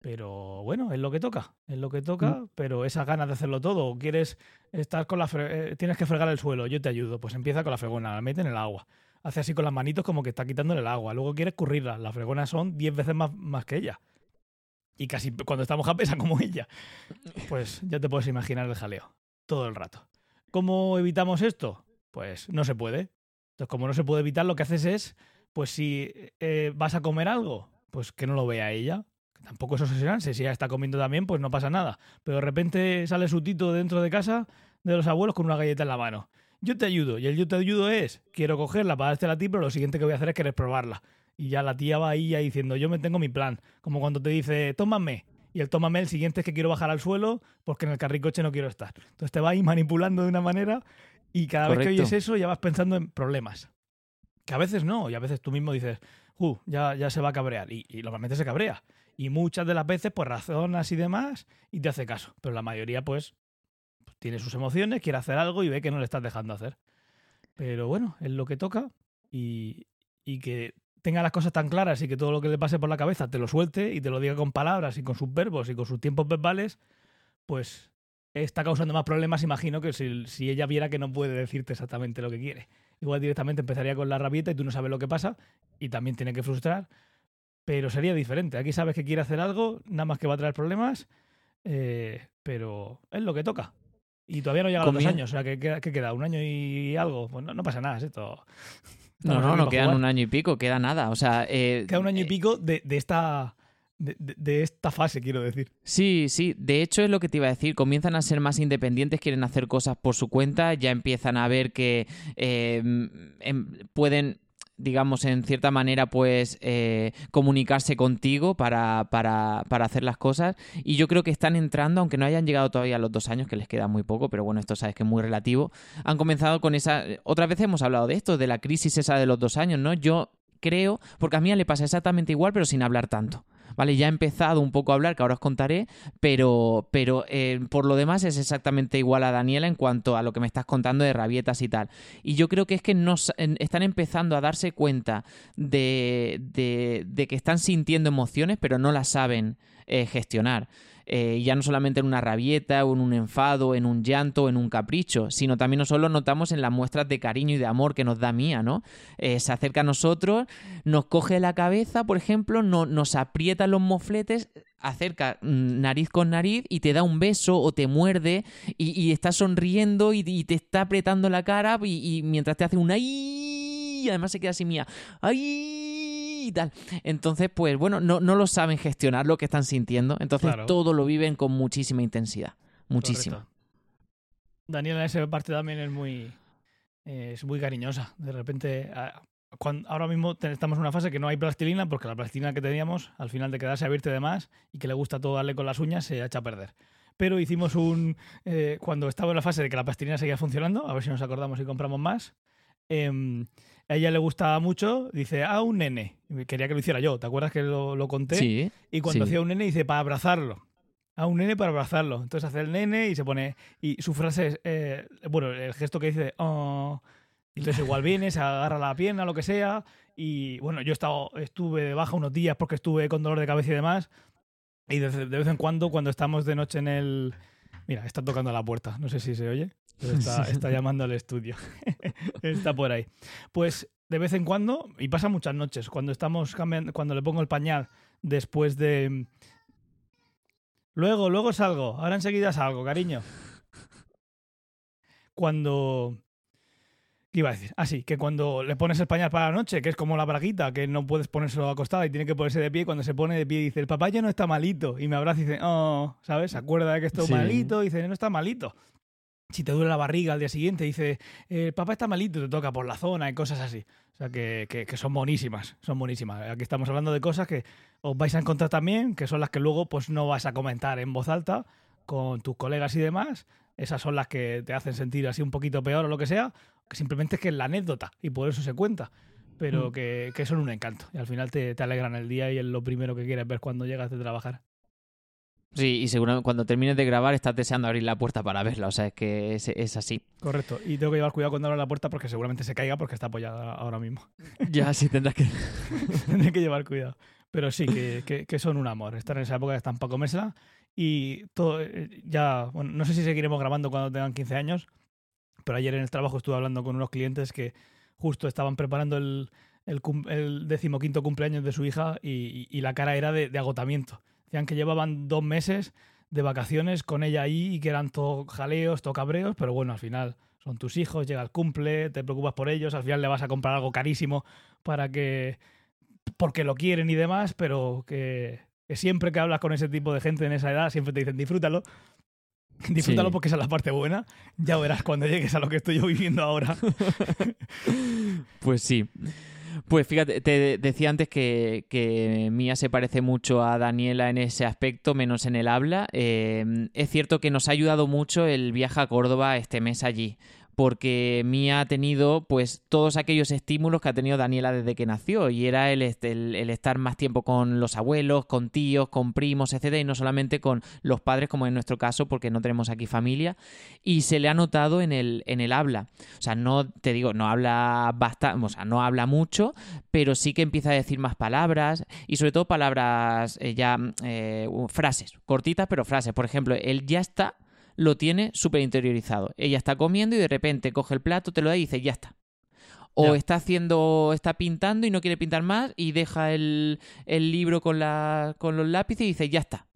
Pero bueno, es lo que toca, es lo que toca, pero esas ganas de hacerlo todo, o quieres estar con la fre- eh, tienes que fregar el suelo, yo te ayudo, pues empieza con la fregona, la mete en el agua. Hace así con las manitos como que está quitándole el agua. Luego quiere escurrirla. Las fregonas son 10 veces más, más que ella. Y casi cuando está mojada pesa como ella. Pues ya te puedes imaginar el jaleo. Todo el rato. ¿Cómo evitamos esto? Pues no se puede. Entonces, como no se puede evitar, lo que haces es, pues si eh, vas a comer algo, pues que no lo vea ella. Que Tampoco es obsesionarse. Si ella está comiendo también, pues no pasa nada. Pero de repente sale su tito dentro de casa de los abuelos con una galleta en la mano. Yo te ayudo. Y el yo te ayudo es, quiero cogerla para dártela a ti, pero lo siguiente que voy a hacer es querer probarla. Y ya la tía va ahí ya diciendo, yo me tengo mi plan. Como cuando te dice, tómame. Y el tómame, el siguiente es que quiero bajar al suelo porque en el carricoche no quiero estar. Entonces te va ahí manipulando de una manera y cada vez que oyes eso ya vas pensando en problemas. Que a veces no, y a veces tú mismo dices, uh, ya, ya se va a cabrear. Y, normalmente se cabrea. Y muchas de las veces, pues razonas y demás, y te hace caso. Pero la mayoría, pues, pues, tiene sus emociones, quiere hacer algo y ve que no le estás dejando hacer. Pero bueno, es lo que toca. Y, y que tenga las cosas tan claras y que todo lo que le pase por la cabeza te lo suelte y te lo diga con palabras y con sus verbos y con sus tiempos verbales, pues está causando más problemas, imagino, que si, si ella viera que no puede decirte exactamente lo que quiere. Igual directamente empezaría con la rabieta y tú no sabes lo que pasa y también tiene que frustrar, pero sería diferente. Aquí sabes que quiere hacer algo, nada más que va a traer problemas, eh, pero es lo que toca. Y todavía no llega a los dos años, o sea, que queda, que queda un año y algo. Pues no, no pasa nada, es esto. No, no, no para quedan jugar. un año y pico, queda nada. O sea, eh, Queda un año y eh, pico de, de esta. De, esta fase, quiero decir. Sí, sí, de hecho es lo que te iba a decir, comienzan a ser más independientes, quieren hacer cosas por su cuenta, ya empiezan a ver que eh, em, pueden, digamos, en cierta manera, pues eh, comunicarse contigo para, para, para hacer las cosas y yo creo que están entrando, aunque no hayan llegado todavía a los dos años, que les queda muy poco, pero bueno, esto sabes que es muy relativo, han comenzado con esa... Otras veces hemos hablado de esto, de la crisis esa de los dos años, ¿no? Yo creo, porque a mí le pasa exactamente igual, pero sin hablar tanto. ¿Vale? Ya he empezado un poco a hablar, que ahora os contaré, pero, pero eh, por lo demás es exactamente igual a Daniela en cuanto a lo que me estás contando de rabietas y tal. Y yo creo que es que no, s- en- están empezando a darse cuenta de, de- de que están sintiendo emociones, pero no las saben eh, gestionar. Eh, ya no solamente en una rabieta o en un enfado, en un llanto, en un capricho, sino también nosotros lo notamos en las muestras de cariño y de amor que nos da Mía, ¿no? Eh, se acerca a nosotros, nos coge la cabeza, por ejemplo, no, nos aprieta los mofletes, acerca nariz con nariz y te da un beso o te muerde y, está sonriendo y, te está apretando la cara y, y mientras te hace un ay, además se queda así mía, ay y tal. Entonces, pues bueno, no, no lo saben gestionar lo que están sintiendo, entonces Claro. todo lo viven con muchísima intensidad, muchísima. Correcto. Daniela en esa parte también es muy, eh, es muy cariñosa. De repente, a- ahora mismo estamos en una fase que no hay plastilina porque la plastilina que teníamos, al final de quedarse abierta de más y que le gusta todo darle con las uñas, se echa a perder. Pero hicimos un... eh, cuando estaba en la fase de que la plastilina seguía funcionando, a ver si nos acordamos y compramos más, em, a ella le gustaba mucho, dice, ah, un nene. Quería que lo hiciera yo, ¿te acuerdas que lo, lo conté? Sí, Y cuando Sí. hacía un nene dice para abrazarlo. A un nene para abrazarlo. Entonces hace el nene y se pone. Y su frase es. eh, bueno, el gesto que dice. "Oh". Entonces igual viene, se agarra la pierna, lo que sea. Y bueno, yo he estado, estuve de baja unos días porque estuve con dolor de cabeza y demás. Y de, de vez en cuando, cuando estamos de noche en el. Mira, está tocando la puerta. No sé si se oye. Pero está, está llamando al estudio. está por ahí. Pues de vez en cuando, y pasa muchas noches, cuando estamos cambiando, cuando le pongo el pañal después de. Luego, luego salgo. Ahora enseguida salgo, cariño. Cuando. ¿Qué iba a decir? Ah, sí, que cuando le pones el pañal para la noche, que es como la braguita, que no puedes ponérselo acostada y tiene que ponerse de pie, cuando se pone de pie dice, el papá ya no está malito. Y me abraza y dice, oh, ¿sabes? Se acuerda de que estoy Sí. malito y dice, no está malito. Si te duele la barriga al día siguiente, dice, el papá está malito, te toca por la zona y cosas así. O sea, que, que- que son buenísimas, son buenísimas. Aquí estamos hablando de cosas que os vais a encontrar también, que son las que luego pues no vas a comentar en voz alta con tus colegas y demás. Esas son las que te hacen sentir así un poquito peor o lo que sea, que simplemente es que es la anécdota y por eso se cuenta. Pero Mm. que, que son un encanto y al final te, te alegran el día y es lo primero que quieres ver cuando llegas de trabajar. Sí, y seguramente cuando termines de grabar estás deseando abrir la puerta para verla. O sea, es que es, es así. Correcto. Y tengo que llevar cuidado cuando abro la puerta porque seguramente se caiga porque está apoyada ahora mismo. ya sí tendrás que. Tendré que llevar cuidado. Pero sí, que, que- que son un amor. Estar en esa época están para comérsela. Y todo, eh, ya, bueno, no sé si seguiremos grabando cuando tengan 15 años, pero ayer en el trabajo estuve hablando con unos clientes que justo estaban preparando el, el, decimoquinto cumpleaños de su hija y, la cara era de, de agotamiento. Decían que llevaban dos meses de vacaciones con ella ahí y que eran todo jaleos, todo cabreos, pero bueno, al final son tus hijos, llega el cumple, te preocupas por ellos, al final le vas a comprar algo carísimo para que porque lo quieren y demás, pero que, que siempre que hablas con ese tipo de gente en esa edad, siempre te dicen disfrútalo. Disfrútalo Sí. porque esa es la parte buena. Ya verás cuando llegues a lo que estoy yo viviendo ahora. Pues sí. Pues fíjate, te decía antes que, que Mía se parece mucho a Daniela en ese aspecto, menos en el habla. Eh, es cierto que nos ha ayudado mucho el viaje a Córdoba este mes allí, porque Mía ha tenido pues todos aquellos estímulos que ha tenido Daniela desde que nació, y era el, el estar más tiempo con los abuelos, con tíos, con primos, etcétera, y no solamente con los padres, como en nuestro caso, porque no tenemos aquí familia, y se le ha notado en el, en el habla. O sea, no te digo, no habla bastante, o sea, no habla mucho, pero sí que empieza a decir más palabras y sobre todo palabras eh, ya, eh, frases, cortitas, pero frases. Por ejemplo, él ya está, lo tiene súper interiorizado. Ella está comiendo y de repente coge el plato, te lo da y dice, ya está. O está haciendo, está pintando y no quiere pintar más y deja el, el libro con, la, con los lápices y dice, ya está.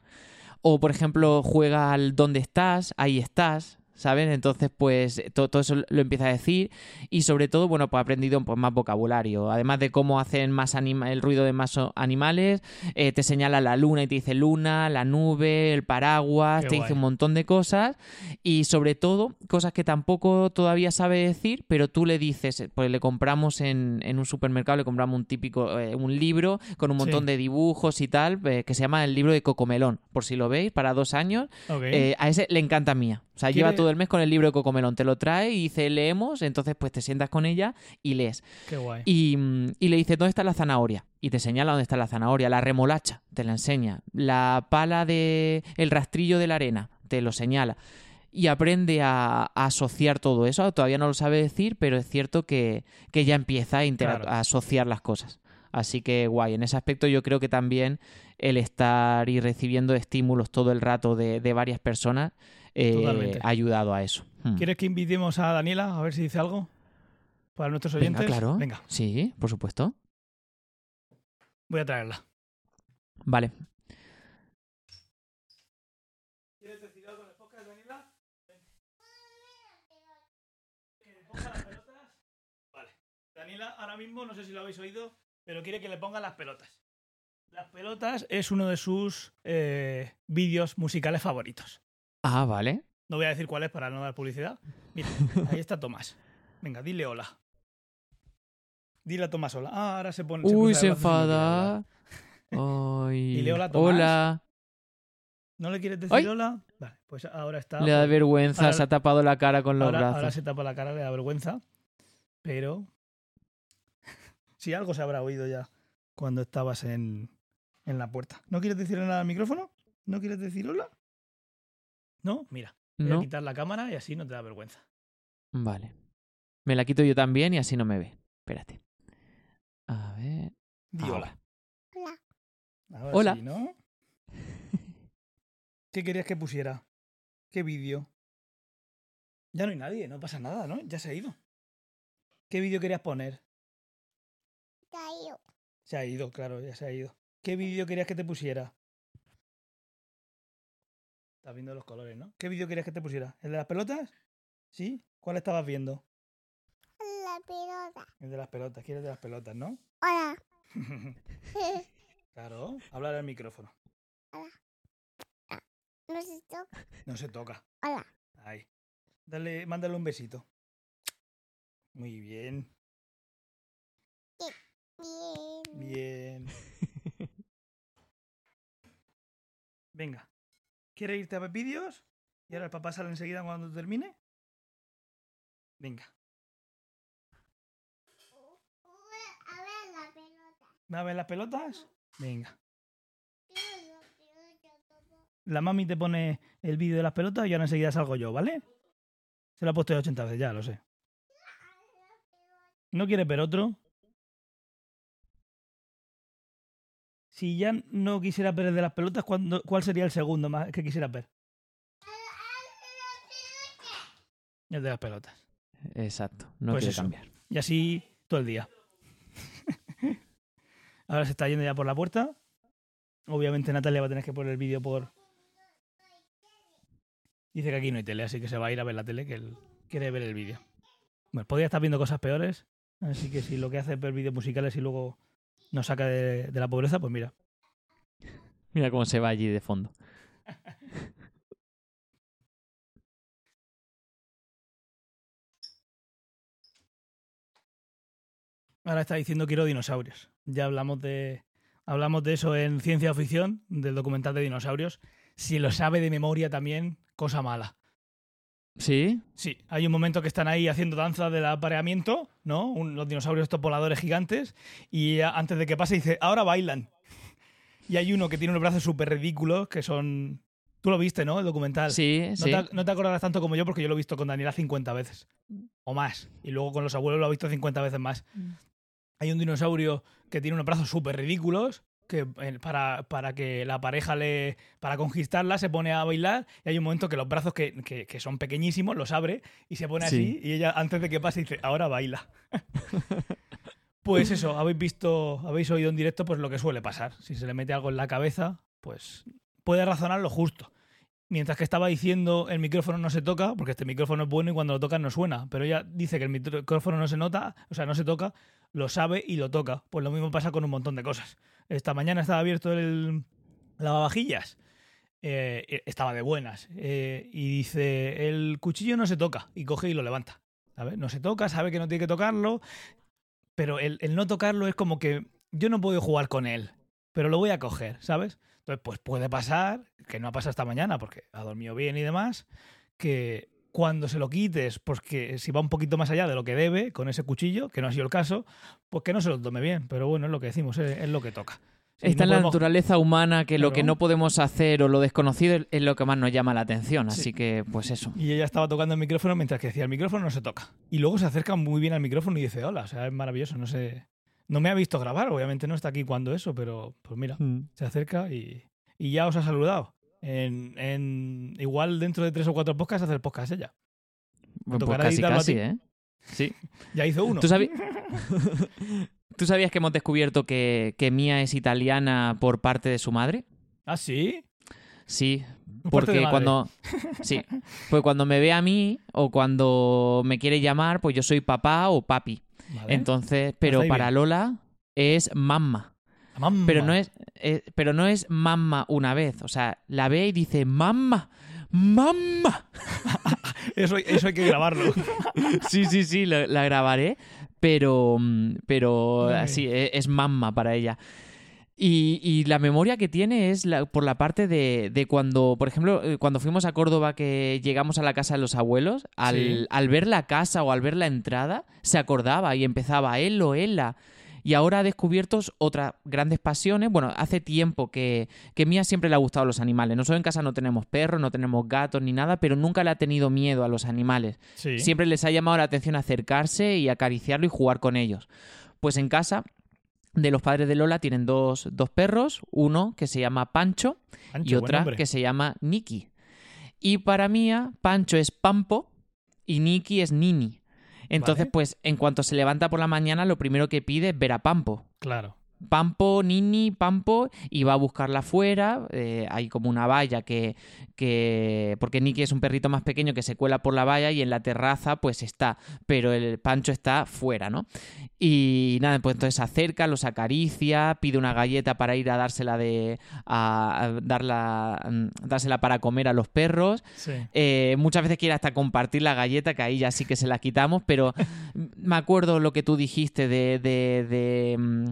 O, por ejemplo, juega al ¿dónde estás? Ahí estás. ¿Sabes? Entonces, pues todo, todo eso lo empieza a decir y sobre todo, bueno, pues ha aprendido pues, más vocabulario. Además de cómo hacen más anima el ruido de más animales, eh, te señala la luna y te dice luna, la nube, el paraguas, Qué te guay. dice un montón de cosas y sobre todo cosas que tampoco todavía sabe decir, pero tú le dices, pues le compramos en, en un supermercado, le compramos un típico, eh, un libro con un montón Sí. de dibujos y tal, eh, que se llama el libro de Cocomelón, por si lo veis, para dos años. A ese le encanta mía. O sea, ¿Quiere- lleva todo el mes con el libro de Cocomelón, te lo trae y dice, leemos, entonces pues te sientas con ella y lees. Qué guay. Y, mm, y le dice, ¿dónde está la zanahoria? Y te señala dónde está la zanahoria. La remolacha, te la enseña. La pala de... el rastrillo de la arena, te lo señala. Y aprende a, a asociar todo eso. Todavía no lo sabe decir, pero es cierto que, que ya empieza a, Claro. a asociar las cosas. Así que guay, en ese aspecto yo creo que también el estar y recibiendo estímulos todo el rato de, de varias personas eh, ha ayudado a eso. Hmm. ¿Quieres que invitemos a Daniela a ver si dice algo? Para nuestros Venga, oyentes. claro. Venga, Sí, por supuesto. voy a traerla. Vale. ¿Quieres decir algo en el podcast, Daniela? ¿Que le ponga las pelotas? Vale. Daniela, ahora mismo, no sé si lo habéis oído, pero quiere que le ponga las pelotas. Las pelotas es uno de sus eh, vídeos musicales favoritos. Ah, vale. No voy a decir cuál es para no dar publicidad. Mira, ahí está Tomás. Venga, dile hola. Dile a Tomás hola. Ah, ahora se pone. Uy, se enfada. Ay. Dile hola, Tomás. Hola. ¿No le quieres decir Ay. hola? Vale, pues ahora está. Le da vergüenza, ahora- se ha tapado la cara con los ahora, brazos. ahora se tapa la cara, le da vergüenza. Pero. si algo se habrá oído ya cuando estabas en, en la puerta. ¿No quieres decirle nada al micrófono? ¿No quieres decir hola? ¿No? Mira, voy a quitar la cámara y así no te da vergüenza. Vale. Me la quito yo también y así no me ve. Espérate. A ver. Di hola. Hola. Ahora Hola. sí, ¿no? ¿Qué querías que pusiera? ¿Qué vídeo? Ya no hay nadie, no pasa nada, ¿no? Ya se ha ido. ¿Qué vídeo querías poner? Cayó. Se ha ido, claro, ya se ha ido. ¿Qué vídeo querías que te pusiera? Estás viendo los colores, ¿no? ¿Qué vídeo querías que te pusiera? ¿El de las pelotas? ¿Sí? ¿Cuál estabas viendo? La la pelota. El de las pelotas, quieres de las pelotas, ¿no? Hola. claro, hablar al micrófono. No se toca. No se toca. Hola. Ahí. Dale, mándale un besito. Muy bien, Bien. bien. Venga. ¿Quieres irte a ver vídeos? ¿Y ahora el papá sale enseguida cuando termine? Venga. A ver la pelota. ¿Va a ver las pelotas? Venga. La mami te pone el vídeo de las pelotas y ahora enseguida salgo yo, ¿vale? Se lo ha puesto ya 80 veces, ya lo sé. ¿No quieres ver otro? Si ya no quisieras ver el de las pelotas, ¿cuándo- ¿cuál sería el segundo más que quisieras ver? El de las pelotas. Exacto, no Pues quiere eso. cambiar. Y así todo el día. Ahora se está yendo ya por la puerta. Obviamente Natalia va a tener que poner el vídeo por... Dice que aquí no hay tele, así que se va a ir a ver la tele, que él quiere ver el vídeo. Bueno, podría estar viendo cosas peores, así que si lo que hace es ver vídeos musicales y luego nos saca de, de la pobreza, pues mira. Mira cómo se va allí de fondo. Ahora está diciendo quiero dinosaurios. Ya hablamos de hablamos de eso en ciencia ficción, del documental de dinosaurios. Si lo sabe de memoria también, cosa mala. ¿Sí? Sí, hay un momento que están ahí haciendo danza del apareamiento, ¿no? Un- los dinosaurios estos voladores gigantes, y antes de que pase dice, ahora bailan. Y hay uno que tiene unos brazos súper ridículos, que son... Tú lo viste, ¿no? El documental. Sí, No, sí. te, no te acordarás tanto como yo porque yo lo he visto con Daniela 50 veces. O más. Y luego con los abuelos lo he visto 50 veces más. Hay un dinosaurio que tiene unos brazos súper ridículos. Que para, para que la pareja le. para conquistarla se pone a bailar. Y hay un momento que los brazos que, que- que son pequeñísimos los abre y se pone Sí. así. Y ella, antes de que pase, dice: Ahora baila. pues eso, habéis visto, habéis oído en directo, pues lo que suele pasar. Si se le mete algo en la cabeza, pues puede razonar lo justo. Mientras que estaba diciendo el micrófono no se toca, porque este micrófono es bueno y cuando lo tocan no suena. Pero ella dice que el micrófono no se nota, o sea, no se toca, lo sabe y lo toca. Pues lo mismo pasa con un montón de cosas. Esta mañana estaba abierto el lavavajillas. eh, eh, estaba de buenas. eh, y dice, el cuchillo no se toca. Y coge y lo levanta. ¿sabes? No se toca, sabe que no tiene que tocarlo. Pero el, el no tocarlo es como que yo no puedo jugar con él. Pero lo voy a coger, ¿sabes? Entonces, pues puede pasar, que no ha pasado esta mañana porque ha dormido bien y demás, que cuando se lo quites, porque si va un poquito más allá de lo que debe con ese cuchillo, que no ha sido el caso, pues que no se lo tome bien. Pero bueno, es lo que decimos, es, es lo que toca. Si Está no en la naturaleza humana que lo que no podemos hacer o lo desconocido es- lo que más nos llama la atención. Sí. Así que, pues eso. Y ella estaba tocando el micrófono mientras que decía, el micrófono no se toca. Y luego se acerca muy bien al micrófono y dice, hola, o sea, es maravilloso, no sé... No me ha visto grabar, obviamente no está aquí cuando eso, pero pues mira, se acerca y, y ya os ha saludado. En, en- igual dentro de tres o cuatro podcasts hace el podcast ella. Pues tocará casi, casi. ¿eh? Sí. Ya hizo uno. ¿Tú, ¿Tú sabías que hemos descubierto que, que Mía es italiana por parte de su madre? ¿Ah, sí? Sí, porque cuando sí, pues cuando me ve a mí o cuando me quiere llamar, pues yo soy papá o papi. Vale. Entonces, pero ahí para bien. Lola es mamma. Mamma. Pero no es eh, pero no es mamma una vez, o sea, la ve y dice mamma, mamma. Eso, eso hay que grabarlo. Sí, sí, sí, la, la grabaré, pero mm, pero así e- es mamma para ella. Y, y la memoria que tiene es la- por la parte de, de cuando, por ejemplo, eh, cuando fuimos a Córdoba que llegamos a la casa de los abuelos, al, Sí. al ver la casa o al ver la entrada, se acordaba y empezaba él o ella. Y ahora ha descubierto otras grandes pasiones. Bueno, hace tiempo que, que Mía siempre le ha gustado los animales. Nosotros en casa no tenemos perros, no tenemos gatos ni nada, pero nunca le ha tenido miedo a los animales. Sí. Siempre les ha llamado la atención acercarse y acariciarlo y jugar con ellos. Pues en casa de los padres de Lola tienen dos, dos perros, uno que se llama Pancho Ancho, y otra que se llama Niki. Y para Mía, Pancho es Pampo y Niki es Nini. Entonces, Vale. pues en cuanto se levanta por la mañana, lo primero que pide es ver a Pampo. Claro. Pampo, Nini, Pampo, y va a buscarla afuera. eh, hay como una valla que, que. Porque Niki es un perrito más pequeño que se cuela por la valla y en la terraza, pues está. Pero el Pancho está fuera, ¿no? Y nada, pues entonces se acerca, los acaricia, pide una galleta para ir a dársela de. a, a darla, mm, dársela para comer a los perros. Sí. Eh, muchas veces quiere hasta compartir la galleta, que ahí ya sí que se la quitamos, pero me acuerdo lo que tú dijiste de, de, de, mm,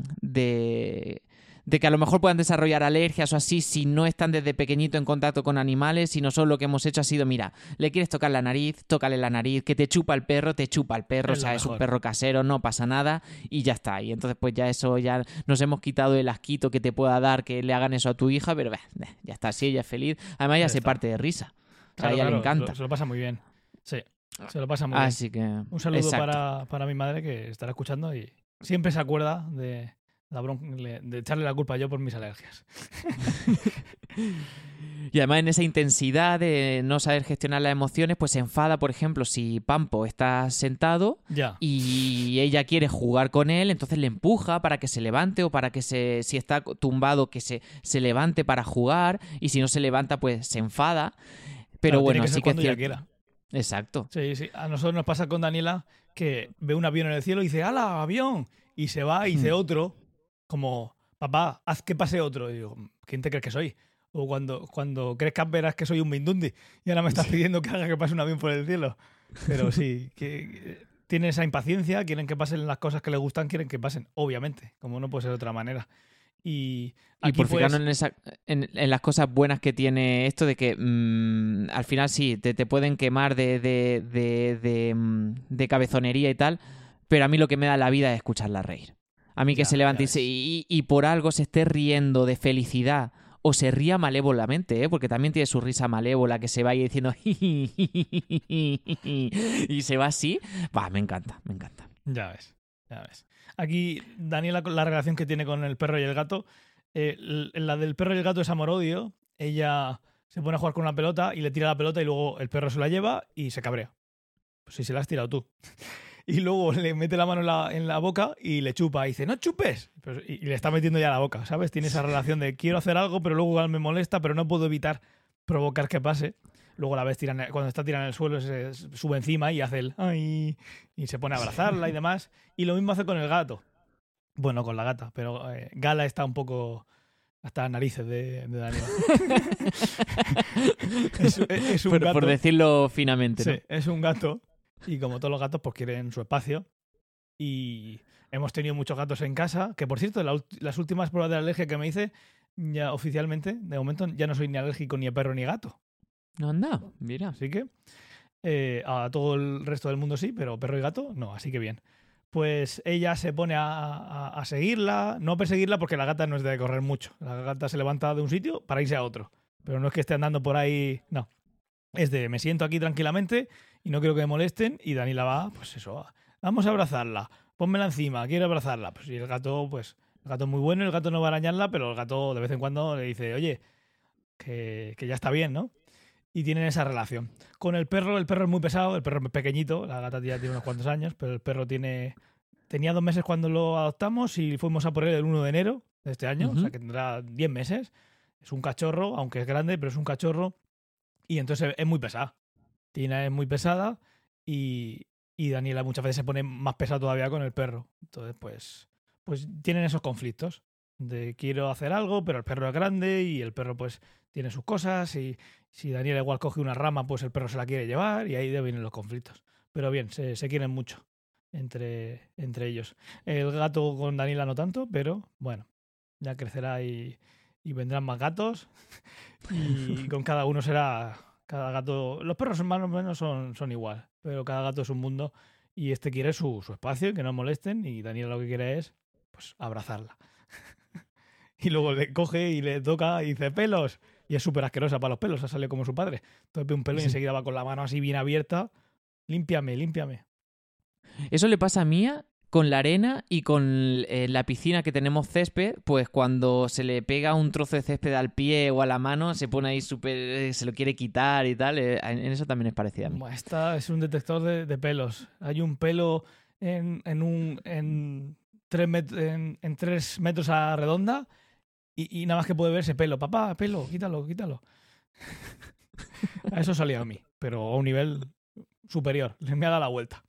de, de que a lo mejor puedan desarrollar alergias o así si no están desde pequeñito en contacto con animales y nosotros lo que hemos hecho ha sido, mira, le quieres tocar la nariz, tócale la nariz, que te chupa el perro, te chupa el perro, Es o sea, es un perro casero, no pasa nada y ya está. Y entonces pues ya eso, ya nos hemos quitado el asquito que te pueda dar que le hagan eso a tu hija, pero bah, ya está, si ella es feliz. Además ya Ya se está. parte de risa. O sea, a Claro, ella le encanta. Se lo, pasa muy bien. Sí, se lo pasa muy bien. Así que... Un saludo para, para mi madre que estará escuchando y siempre se acuerda de, la de echarle la culpa yo por mis alergias. Y además en esa intensidad de no saber gestionar las emociones, pues se enfada, por ejemplo, si Pampo está sentado Ya. y ella quiere jugar con él, entonces le empuja para que se levante o para que se, si está tumbado, que se, se levante para jugar y si no se levanta, pues se enfada. Pero Claro, bueno, que ser sí que ella quiera. Exacto. Sí, sí. A nosotros nos pasa con Daniela que ve un avión en el cielo y dice, ¡hala, avión! Y se va y dice Hmm. otro, como, papá, haz que pase otro. Y digo, ¿quién te crees que soy? O cuando, cuando crezcas verás que soy un Mindundi y ahora me estás pidiendo que haga que pase un avión por el cielo. Pero sí, que que tienen esa impaciencia, quieren que pasen las cosas que les gustan, quieren que pasen, obviamente, como no puede ser de otra manera. Y, Y por pues, fijarnos en, esa- en, en las cosas buenas que tiene esto de que mm, al final sí, te, te pueden quemar de, de, de, de, mm, de cabezonería y tal, pero a mí lo que me da la vida es escucharla reír. A mí que Ya, se levante y, y, por algo se esté riendo de felicidad o se ría malévolamente, ¿eh? porque también tiene su risa malévola que se va ahí diciendo y se va así, bah, me encanta, me encanta. Ya ves, ya ves. Aquí, Daniela, la relación que tiene con el perro y el gato, eh, la del perro y el gato es amor-odio. Ella se pone a jugar con una pelota y le tira la pelota y luego el perro se la lleva y se cabrea. Pues si se la has tirado tú. Y luego le mete la mano en la, en la boca y le chupa y dice, no chupes. Pero- y, y le está metiendo ya la boca, ¿sabes? Tiene esa relación de quiero hacer algo, pero luego igual me molesta, pero no puedo evitar provocar que pase. Luego la ves tiran, cuando está tirada en el suelo, se sube encima y hace el ay y se pone a abrazarla y demás. Y lo mismo hace con el gato. Bueno, con la gata, pero eh, Gala está un poco hasta las narices de, de Daniel. es, es- es un Por, gato. por decirlo finamente, ¿no? Sí, es un gato. Y como todos los gatos, pues quieren su espacio. Y hemos tenido muchos gatos en casa. Que por cierto, la las últimas pruebas de alergia que me hice, ya oficialmente, de momento, ya no soy ni alérgico ni a perro ni a gato. No anda, mira. Así que eh, a todo el resto del mundo sí, pero perro y gato no, así que bien. Pues ella se pone a, a- a seguirla, no perseguirla porque la gata no es de correr mucho. La gata se levanta de un sitio para irse a otro. Pero no es que esté andando por ahí, no. Es de me siento aquí tranquilamente y no quiero que me molesten y Daniela va, pues eso, vamos a abrazarla, pónmela encima, quiero abrazarla. Pues y el gato, pues el gato es muy bueno, el gato no va a arañarla, pero el gato de vez en cuando le dice, oye, que, que ya está bien, ¿no? Y tienen esa relación. Con el perro, el perro es muy pesado, el perro es pequeñito, la gata ya tiene unos cuantos años, pero el perro tiene tenía dos meses cuando lo adoptamos y fuimos a por él el 1 de enero de este año, o sea que tendrá 10 meses. Es un cachorro, aunque es grande, pero es un cachorro. Y entonces es muy pesada. Tina es muy pesada y, y Daniela muchas veces se pone más pesada todavía con el perro. Entonces, pues, pues tienen esos conflictos de quiero hacer algo, pero el perro es grande y el perro pues tiene sus cosas y si Daniela igual coge una rama, pues el perro se la quiere llevar y ahí de vienen los conflictos. Pero bien, se, se quieren mucho entre, entre ellos. El gato con Daniela no tanto, pero bueno, ya crecerá y, y vendrán más gatos y con cada uno será cada gato. Los perros más o menos son, son igual, pero cada gato es un mundo y este quiere su, su espacio, que no molesten y Daniela lo que quiere es pues abrazarla. y luego le coge y le toca y dice pelos y es súper asquerosa para los pelos, ha salido como su padre. Entonces ve un pelo y enseguida va con la mano así bien abierta. Límpiame, límpiame. Eso le pasa a Mía con la arena y con eh, la piscina que tenemos césped, pues cuando se le pega un trozo de césped al pie o a la mano, se pone ahí súper... eh, se lo quiere quitar y tal. eh, en eso también es parecida a mí. Esta es un detector de, pelos. Hay un pelo en, en un. En, tres metros a redonda y, nada más que puede verse pelo. Papá, pelo, quítalo, quítalo. a eso salía a mí, pero a un nivel superior. Me ha dado la vuelta.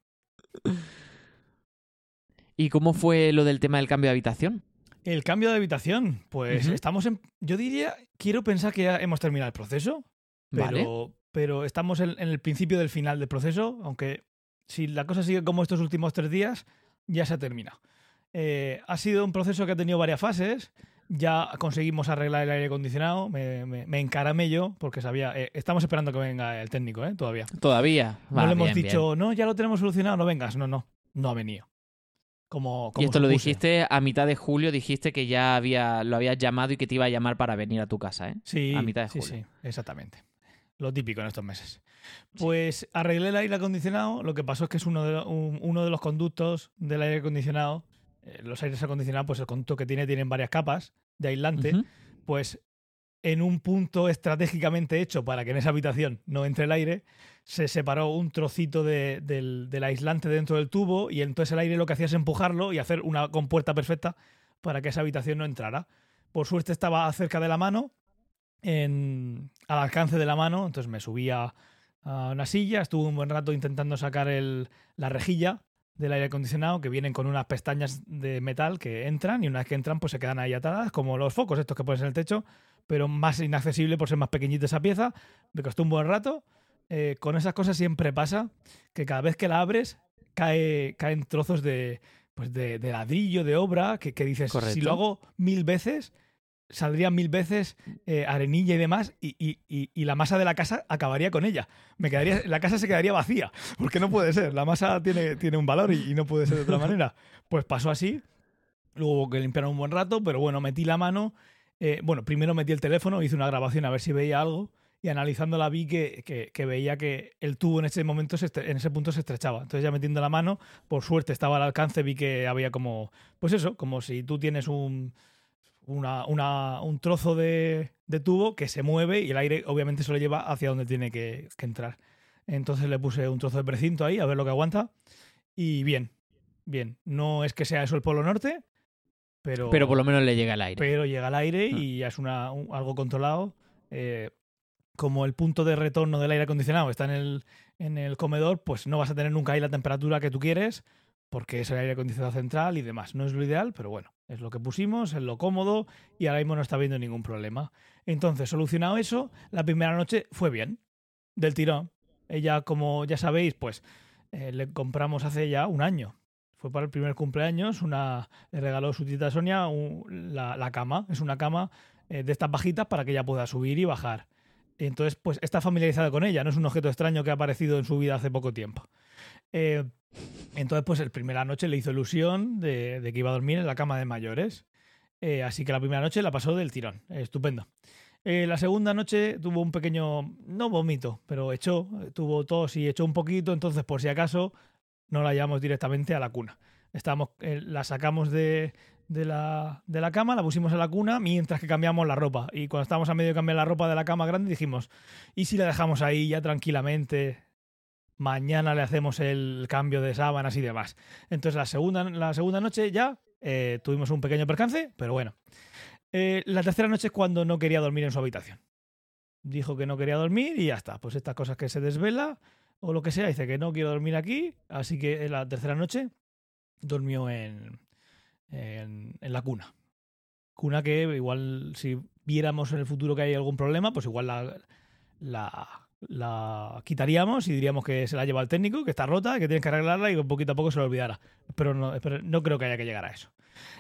¿Y cómo fue lo del tema del cambio de habitación? El cambio de habitación, pues estamos en... Yo diría, quiero pensar que ya hemos terminado el proceso, pero, Vale. pero estamos en, en el principio del final del proceso, aunque si la cosa sigue como estos últimos tres días, ya se ha terminado. Eh, ha sido un proceso que ha tenido varias fases. Ya conseguimos arreglar el aire acondicionado. Me, me, me encaramé yo porque sabía. eh, estamos esperando que venga el técnico, ¿eh? Todavía. Todavía. No le hemos bien, bien. dicho, no, ya lo tenemos solucionado, no vengas. No, no. No ha venido. Como, Y esto lo dijiste a mitad de julio, dijiste que ya había, lo habías llamado y que te iba a llamar para venir a tu casa, ¿eh? Sí, a mitad de sí, julio. sí, exactamente. Lo típico en estos meses. Pues arreglé el aire acondicionado. Lo que pasó es que es uno de, lo- un- uno de los conductos del aire acondicionado. eh, los aires acondicionados, pues el conducto que tiene tienen varias capas de aislante. Pues en un punto estratégicamente hecho para que en esa habitación no entre el aire, se separó un trocito de- del, del aislante dentro del tubo y entonces el aire lo que hacía es empujarlo y hacer una compuerta perfecta para que esa habitación no entrara. Por suerte estaba cerca de la mano, al alcance de la mano, entonces me subí a, una silla, estuve un buen rato intentando sacar la rejilla del aire acondicionado que vienen con unas pestañas de metal que entran y una vez que entran pues se quedan ahí atadas como los focos estos que pones en el techo pero más inaccesible por ser más pequeñita esa pieza me costó un buen rato Eh, con esas cosas siempre pasa que cada vez que la abres cae, caen trozos de, pues de, de ladrillo, de obra, que, que dices, si Correcto. lo hago mil veces, saldrían mil veces eh, arenilla y demás, y, y- y- y la masa de la casa acabaría con ella. Me quedaría, la casa se quedaría vacía, porque no puede ser. La masa tiene, tiene un valor y, y no puede ser de otra manera. Pues pasó así. Luego hubo que limpiar un buen rato, pero bueno, metí la mano. Eh, bueno, primero metí el teléfono, hice una grabación a ver si veía algo. Y analizándola vi que, que- veía que el tubo en ese momento, se en ese punto se estrechaba. Entonces ya metiendo la mano, por suerte estaba al alcance, vi que había como, pues eso, como si tú tienes un, trozo de, de tubo que se mueve y el aire obviamente se lo lleva hacia donde tiene que, que entrar. Entonces le puse un trozo de precinto ahí a ver lo que aguanta y bien, bien. No es que sea eso el Polo Norte, pero, Pero por lo menos le llega el aire. pero llega al aire y ya es una, un- algo controlado. Eh, como el punto de retorno del aire acondicionado está en el, en el comedor, pues no vas a tener nunca ahí la temperatura que tú quieres, porque es el aire acondicionado central y demás. No es lo ideal, pero bueno, es lo que pusimos, es lo cómodo y ahora mismo no está habiendo ningún problema. Entonces, solucionado eso, la primera noche fue bien, del tirón. Ella, como ya sabéis, pues eh, le compramos hace ya un año. Fue para el primer cumpleaños, una, le regaló su tita Sonia un- la, la cama. Es una cama eh, de estas bajitas para que ella pueda subir y bajar. Entonces, pues está familiarizada con ella, no es un objeto extraño que ha aparecido en su vida hace poco tiempo. Eh, entonces, pues el primera noche le hizo ilusión de, de que iba a dormir en la cama de mayores. Eh, así que la primera noche la pasó del tirón. Estupendo. Eh, la segunda noche tuvo un pequeño, no vómito, pero echó, eh, tuvo tos y echó un poquito, entonces por si acaso no la llevamos directamente a la cuna. Estábamos, eh, la sacamos de, de la, de la cama, la pusimos en la cuna mientras que cambiamos la ropa. Y cuando estábamos a medio de cambiar la ropa de la cama grande dijimos, ¿y si la dejamos ahí ya tranquilamente? Mañana le hacemos el cambio de sábanas y demás. Entonces la segunda, la segunda noche ya eh, tuvimos un pequeño percance, pero bueno. Eh, la tercera noche es cuando no quería dormir en su habitación. Dijo que no quería dormir y ya está. Pues estas cosas que se desvela o lo que sea, dice que no quiero dormir aquí. Así que la tercera noche durmió en, en, la cuna. Cuna que igual si viéramos en el futuro que hay algún problema, pues igual la, la, quitaríamos y diríamos que se la lleva el técnico, que está rota, que tienes que arreglarla y poquito a poco se lo olvidara. Pero no, pero no creo que haya que llegar a eso.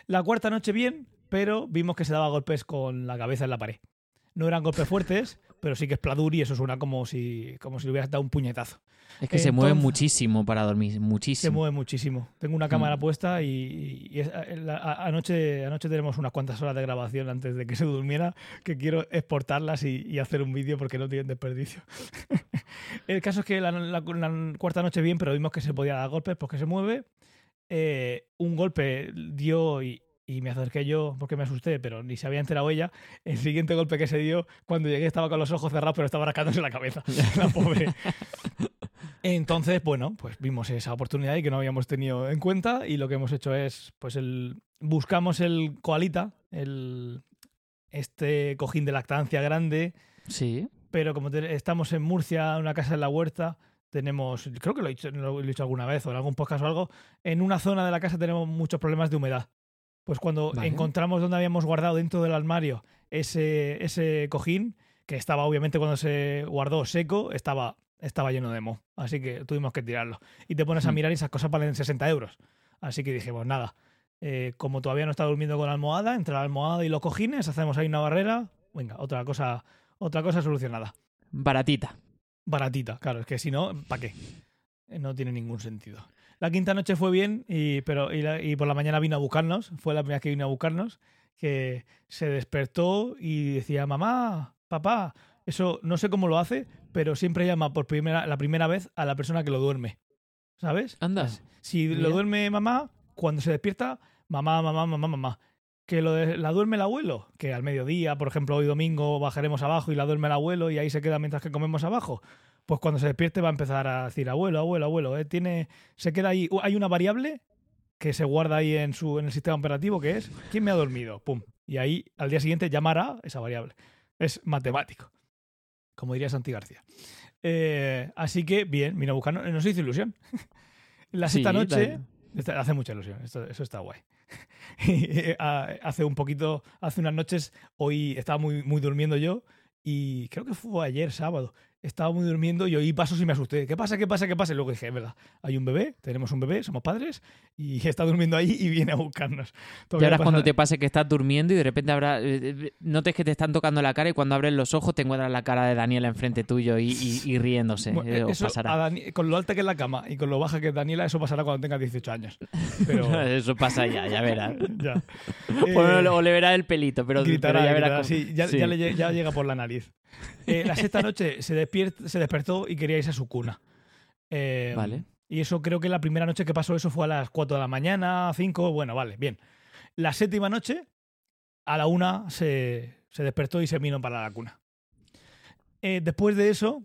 La cuarta noche bien, pero vimos que se daba golpes con la cabeza en la pared. No eran golpes fuertes, pero sí que es pladur y eso suena como si, como si le hubieras dado un puñetazo. Es que se mueve Entonces- muchísimo para dormir, Se muchísimo. mueve muchísimo. Tengo una cámara Mm. puesta y, y es- a- la- a- anoche, anoche tenemos unas cuantas horas de grabación antes de que se durmiera que quiero exportarlas y, y hacer un vídeo porque no tienen desperdicio. El caso es que la, la- la cuarta noche bien, pero vimos que se podía dar golpes porque se mueve. Eh, un golpe dio y, y me acerqué yo porque me asusté, pero ni se había enterado ella. El siguiente golpe que se dio, cuando llegué estaba con los ojos cerrados, pero estaba rascándose la cabeza. La pobre. Entonces, bueno, pues vimos esa oportunidad y que no habíamos tenido en cuenta y lo que hemos hecho es, pues el buscamos el koalita, el este cojín de lactancia grande, Sí. pero como te- estamos en Murcia, una casa en la huerta, tenemos, creo que lo he, dicho, lo he dicho alguna vez o en algún podcast o algo, en una zona de la casa tenemos muchos problemas de humedad. Pues cuando Vale. encontramos donde habíamos guardado dentro del armario ese, ese cojín, que estaba obviamente cuando se guardó seco, estaba, estaba lleno de moho. Así que tuvimos que tirarlo. Y te pones a Hmm. mirar y esas cosas valen 60 euros. Así que dijimos, nada, eh, como todavía no está durmiendo con la almohada, entre la almohada y los cojines, hacemos ahí una barrera. Venga, otra cosa, otra cosa solucionada. Baratita. Baratita, claro, es que si no, ¿para qué? Eh, No tiene ningún sentido. La quinta noche fue bien, y, pero, y, la- y por la mañana vino a buscarnos, fue la primera que vino a buscarnos, que se despertó y decía, mamá, papá, eso no sé cómo lo hace, pero siempre llama por primera, la primera vez a la persona que lo duerme. ¿Sabes? Anda. Si lo duerme mamá, cuando se despierta, mamá, mamá, mamá, mamá. Que lo de- la duerme el abuelo, que al mediodía, por ejemplo, hoy domingo bajaremos abajo y la duerme el abuelo y ahí se queda mientras que comemos abajo. Pues cuando se despierte va a empezar a decir abuelo, abuelo, abuelo. ¿eh? Tiene, se queda ahí. Hay una variable que se guarda ahí en su en el sistema operativo que es ¿quién me ha dormido? Pum. Y ahí al día siguiente llamará esa variable. Es matemático. Como diría Santi García. Eh, así que, bien, vino a buscarnos. Nos hizo ilusión. La Sí, noche. Esta- Hace mucha ilusión, esto- eso está guay. Ah, hace un poquito, hace unas noches, hoy estaba muy, muy durmiendo yo y creo que fue ayer, sábado. Estaba muy durmiendo y oí pasos y me asusté. ¿Qué pasa? ¿Qué pasa? ¿Qué pasa? Y luego dije, es verdad, hay un bebé, tenemos un bebé, somos padres y está durmiendo ahí y viene a buscarnos. Y Todavía ahora es cuando te pase que estás durmiendo y de repente habrá, eh, eh, notes que te están tocando la cara y cuando abres los ojos te encuentras la cara de Daniela enfrente tuyo y, y- y riéndose. Bueno, Eh, eso, pasará. con lo alta que es la cama y con lo baja que es Daniela, eso pasará cuando tenga 18 años. Pero Eso pasa ya, ya verás. ya. O, Eh, o le verá el pelito, pero, gritará, pero ya verás. sí, ya, ya le ya llega por la nariz. Eh, la sexta noche se, despiert- se despertó y quería irse a su cuna. Eh, Vale. Y eso creo que la primera noche que pasó eso fue a las 4 de la mañana, 5, bueno, vale, bien. La séptima noche, a la una se, se despertó y se vino para la cuna. Eh, después de eso,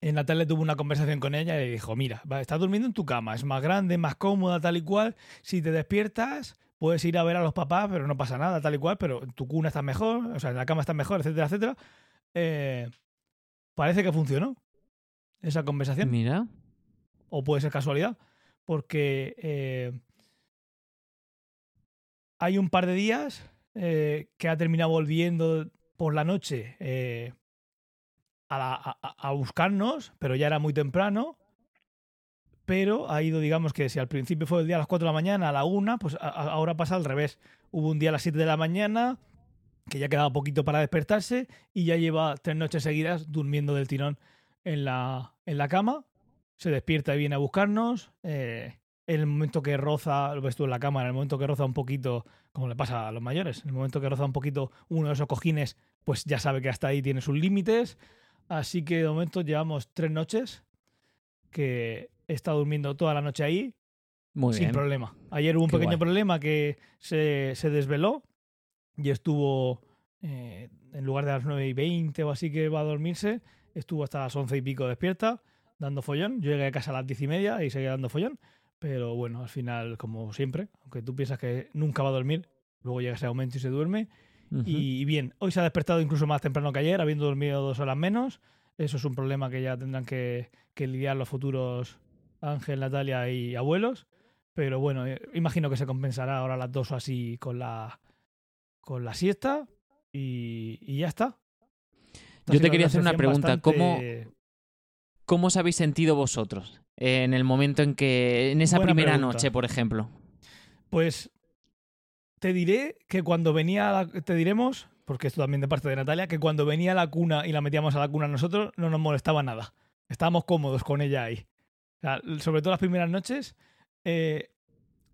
en la tarde tuvo una conversación con ella y le dijo, mira, estás durmiendo en tu cama, es más grande, más cómoda, tal y cual. Si te despiertas, puedes ir a ver a los papás, pero no pasa nada, tal y cual, pero en tu cuna está mejor, o sea, en la cama está mejor, etcétera, etcétera. Eh, parece que funcionó esa conversación Mira. o puede ser casualidad, porque eh, hay un par de días eh, que ha terminado volviendo por la noche a, la- a- a- a buscarnos, pero ya era muy temprano. Pero ha ido, digamos que si al principio fue el día a las 4 de la mañana, a la 1, pues a- a- ahora pasa al revés. Hubo un día a las 7 de la mañana, que ya quedaba poquito para despertarse, y ya lleva tres noches seguidas durmiendo del tirón en la, en la cama se despierta y viene a buscarnos. eh, en el momento que roza, lo ves tú en la cama, en el momento que roza un poquito, como le pasa a los mayores, en el momento que roza un poquito uno de esos cojines, pues ya sabe que hasta ahí tiene sus límites. Así que de momento llevamos tres noches que está durmiendo toda la noche ahí Muy sin bien. problema. Ayer hubo un Qué pequeño guay. problema que se, se desveló y estuvo, eh, en lugar de las 9 y 20 o así que va a dormirse, estuvo hasta las 11 y pico despierta, dando follón. Yo llegué a casa a las 10 y media y seguía dando follón. Pero bueno, al final, como siempre, aunque tú piensas que nunca va a dormir, luego llega ese momento y se duerme. Y bien, hoy se ha despertado incluso más temprano que ayer, habiendo dormido dos horas menos. Eso es un problema que ya tendrán que, que lidiar los futuros Ángel, Natalia y abuelos. Pero bueno, eh, imagino que se compensará ahora las dos o así con la, con la siesta y, y ya está. Esta Yo te quería hacer una pregunta, ¿cómo- bastante- ¿Cómo os habéis sentido vosotros eh, en el momento en que, en esa Buena primera pregunta. noche, por ejemplo? Pues te diré que cuando venía, la- te diremos, porque esto también de parte de Natalia, que cuando venía la cuna y la metíamos a la cuna nosotros, no nos molestaba nada. Estábamos cómodos con ella ahí. O sea, sobre todo las primeras noches, eh,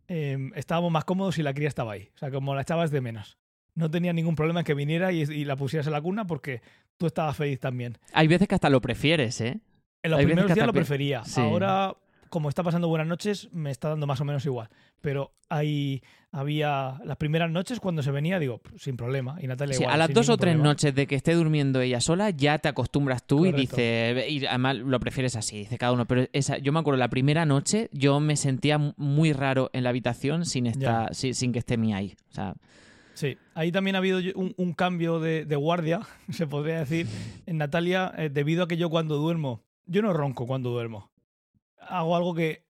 eh, estábamos más cómodos si la cría estaba ahí. O sea, como la echabas de menos. No tenía ningún problema en que viniera y, y la pusieras en la cuna porque tú estabas feliz también. Hay veces que hasta lo prefieres, ¿eh? En los Hay primeros días lo prefería. Sí. Ahora, como está pasando buenas noches, me está dando más o menos igual. pero hay, había las primeras noches cuando se venía, digo, sin problema. Y Natalia Sí, igual, a las dos o tres problema. noches de que esté durmiendo ella sola, ya te acostumbras tú y Correcto. dice, y además lo prefieres así, dice cada uno. Pero esa, yo me acuerdo, la primera noche yo me sentía mu- muy raro en la habitación sin, estar, sin, sin que esté mi ahí. O sea, Sí, ahí también ha habido un, un cambio de, de guardia, se podría decir, en Natalia, eh, debido a que yo cuando duermo, yo no ronco cuando duermo. Hago algo que,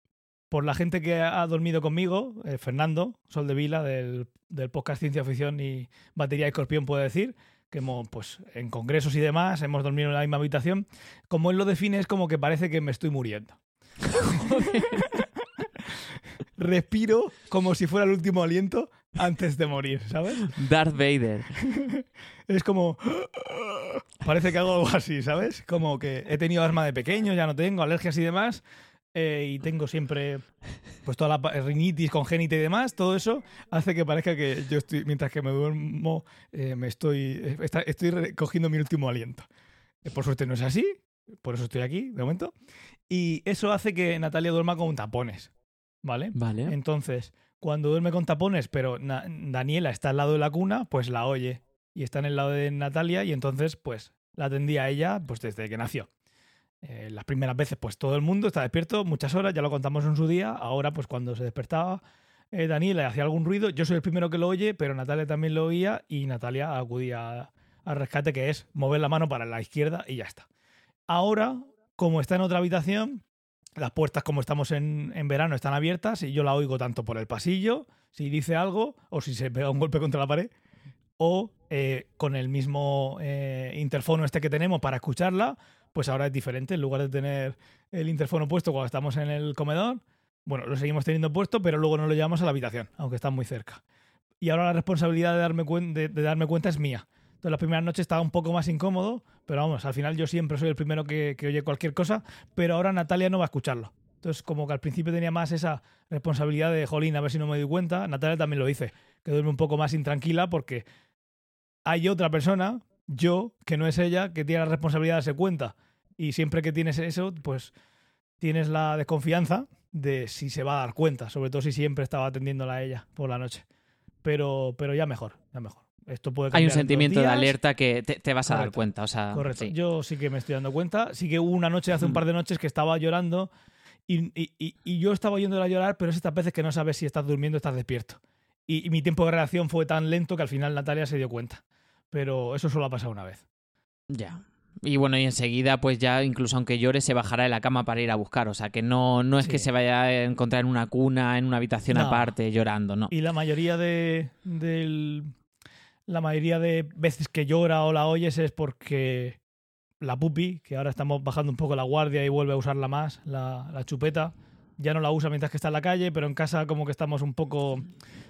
por la gente que ha dormido conmigo, eh, Fernando, Sol de Vila, del, del podcast Ciencia Ficción y Batería Escorpión, puede decir, que hemos, pues, en congresos y demás hemos dormido en la misma habitación. Como él lo define, es como que parece que me estoy muriendo. Respiro como si fuera el último aliento antes de morir, ¿sabes? Darth Vader. Es como. Parece que hago algo así, ¿sabes? Como que he tenido asma de pequeño, ya no tengo, alergias y demás. eh, y tengo siempre. Pues toda la rinitis congénita y demás. Todo eso hace que parezca que yo estoy. Mientras que me duermo, eh, me estoy. está- estoy recogiendo mi último aliento. Eh, Por suerte no es así. Por eso estoy aquí, de momento. Y eso hace que Natalia duerma con tapones. ¿Vale? Vale. Entonces, cuando duerme con tapones, pero Na- Daniela está al lado de la cuna, pues la oye. Y está en el lado de Natalia y entonces, pues, la atendía a ella pues desde que nació. Eh, las primeras veces, pues todo el mundo está despierto muchas horas, ya lo contamos en su día. Ahora, pues cuando se despertaba eh, Daniela y hacía algún ruido, yo soy el primero que lo oye, pero Natalia también lo oía y Natalia acudía al rescate, que es mover la mano para la izquierda y ya está. Ahora, como está en otra habitación, las puertas, como estamos en, en verano, están abiertas y yo la oigo tanto por el pasillo, si dice algo, o si se pega un golpe contra la pared, o eh, con el mismo eh, interfono este que tenemos para escucharla, pues ahora es diferente. En lugar de tener el interfono puesto cuando estamos en el comedor, bueno, lo seguimos teniendo puesto, pero luego no lo llevamos a la habitación, aunque está muy cerca. Y ahora la responsabilidad de darme, de darme cuenta es mía. Entonces las primeras noches estaba un poco más incómodo, pero vamos, al final yo siempre soy el primero que, que oye cualquier cosa, pero ahora Natalia no va a escucharlo. Entonces como que al principio tenía más esa responsabilidad de, jolín, a ver si no me doy cuenta. Natalia también lo dice, que duerme un poco más intranquila porque hay otra persona, yo, que no es ella, que tiene la responsabilidad de darse cuenta. Y siempre que tienes eso, pues tienes la desconfianza de si se va a dar cuenta, sobre todo si siempre estaba atendiéndola a ella por la noche. Pero, pero ya mejor, ya mejor. Esto puede Hay un sentimiento de alerta que te, te vas a dar cuenta. O sea, Correcto. sí. Yo sí que me estoy dando cuenta. Sí que hubo una noche hace un Mm. par de noches que estaba llorando y, y- yo estaba oyéndola llorar, pero es estas veces que no sabes si estás durmiendo o estás despierto. Y, y mi tiempo de reacción fue tan lento que al final Natalia se dio cuenta. Pero eso solo ha pasado una vez. Ya. Y bueno, y enseguida, pues ya, incluso aunque llore, se bajará de la cama para ir a buscar. O sea, que no, no es Sí. que se vaya a encontrar en una cuna, en una habitación No. aparte, llorando, no. Y la mayoría de del- la mayoría de veces que llora o la oyes es porque la pupi, que ahora estamos bajando un poco la guardia y vuelve a usarla más, la, la chupeta, ya no la usa mientras que está en la calle, pero en casa como que estamos un poco,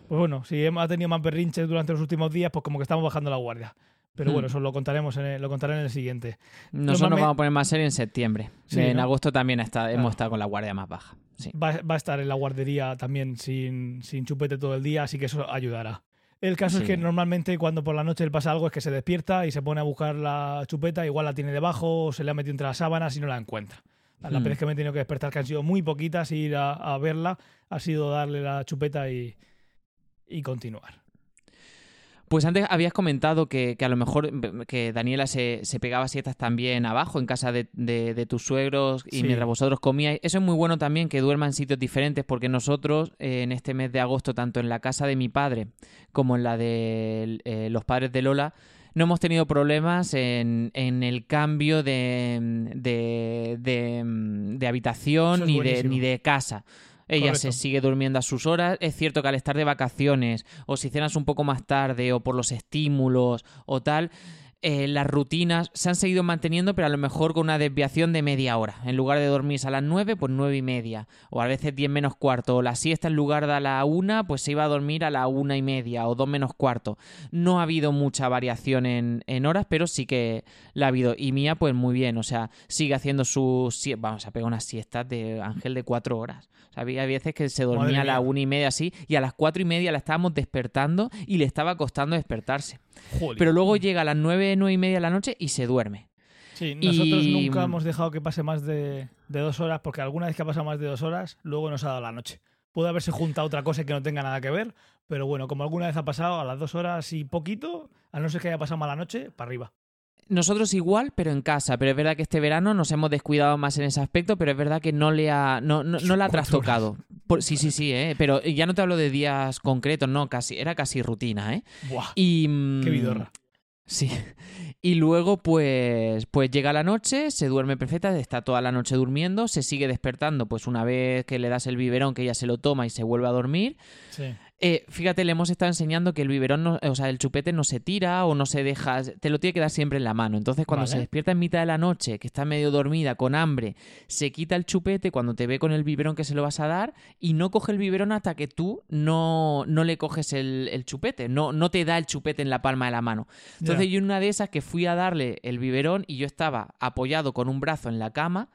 pues bueno, si ha tenido más berrinches durante los últimos días, pues como que estamos bajando la guardia. Pero Hmm. bueno, eso lo contaremos en el, lo contaré en el siguiente. Nosotros nos vamos a poner más serio en septiembre. Sí, en ¿no? agosto también está, Claro. hemos estado con la guardia más baja. Sí. Va, va a estar en la guardería también sin, sin chupete todo el día, así que eso ayudará. El caso es que normalmente cuando por la noche le pasa algo es que se despierta y se pone a buscar la chupeta, igual la tiene debajo o se le ha metido entre las sábanas y no la encuentra. Las Hmm. veces que me he tenido que despertar, que han sido muy poquitas, ir a, a verla, ha sido darle la chupeta y, y continuar. Pues antes habías comentado que, que a lo mejor mm, que Daniela se, se pegaba siestas también abajo en casa de, de- de tus suegros y Sí. mientras vosotros comíais. Eso es muy bueno también que duerma en sitios diferentes porque nosotros eh, en este mes de agosto, tanto en la casa de mi padre como en la de eh, los padres de Lola, no hemos tenido problemas en, en el cambio de, de, de, de habitación es ni de, ni de casa. Ella se sigue durmiendo a sus horas. Es cierto que al estar de vacaciones o si cenas un poco más tarde o por los estímulos o tal, eh, las rutinas se han seguido manteniendo, pero a lo mejor con una desviación de media hora. En lugar de dormirse a las 9, pues 9 y media. O a veces 10 menos cuarto. O la siesta en lugar de a la 1, pues se iba a dormir a la 1 y media o 2 menos cuarto. No ha habido mucha variación en, en horas, pero sí que la ha habido. Y Mía, pues muy bien. O sea, sigue haciendo sus... Vamos, a pegar unas siestas de Ángel de 4 horas. O sea, había veces que se dormía Madre a la mía. 1 y media así, y a las 4 y media la estábamos despertando y le estaba costando despertarse. Joder. Pero luego llega a las 9, 9 y media de la noche y se duerme. Sí, nosotros y- nunca hemos dejado que pase más de, de dos horas, porque alguna vez que ha pasado más de dos horas, luego nos ha dado la noche. puede haberse juntado otra cosa que no tenga nada que ver, pero bueno, como alguna vez ha pasado, a las dos horas y poquito, a no ser que haya pasado mala noche, para arriba. Nosotros igual, pero en casa. Pero es verdad que este verano nos hemos descuidado más en ese aspecto, pero es verdad que no le ha, no, no, no la ha trastocado. Por- sí, sí, sí, ¿eh? pero ya no te hablo de días concretos, no, casi, era casi rutina, ¿eh? Buah, Y, qué mm, vidorra. Sí. Y luego, pues, pues llega la noche, se duerme perfecta, está toda la noche durmiendo, se sigue despertando, pues una vez que le das el biberón, que ella se lo toma y se vuelve a dormir. Sí. Eh, fíjate, le hemos estado enseñando que el biberón, no- o sea, el chupete no se tira o no se deja, te lo tiene que dar siempre en la mano. Entonces, cuando Vale. se despierta en mitad de la noche, que está medio dormida, con hambre, se quita el chupete cuando te ve con el biberón que se lo vas a dar y no coge el biberón hasta que tú no, no le coges el, el chupete, no, no te da el chupete en la palma de la mano. Entonces, Ya. yo en una de esas que fui a darle el biberón y yo estaba apoyado con un brazo en la cama.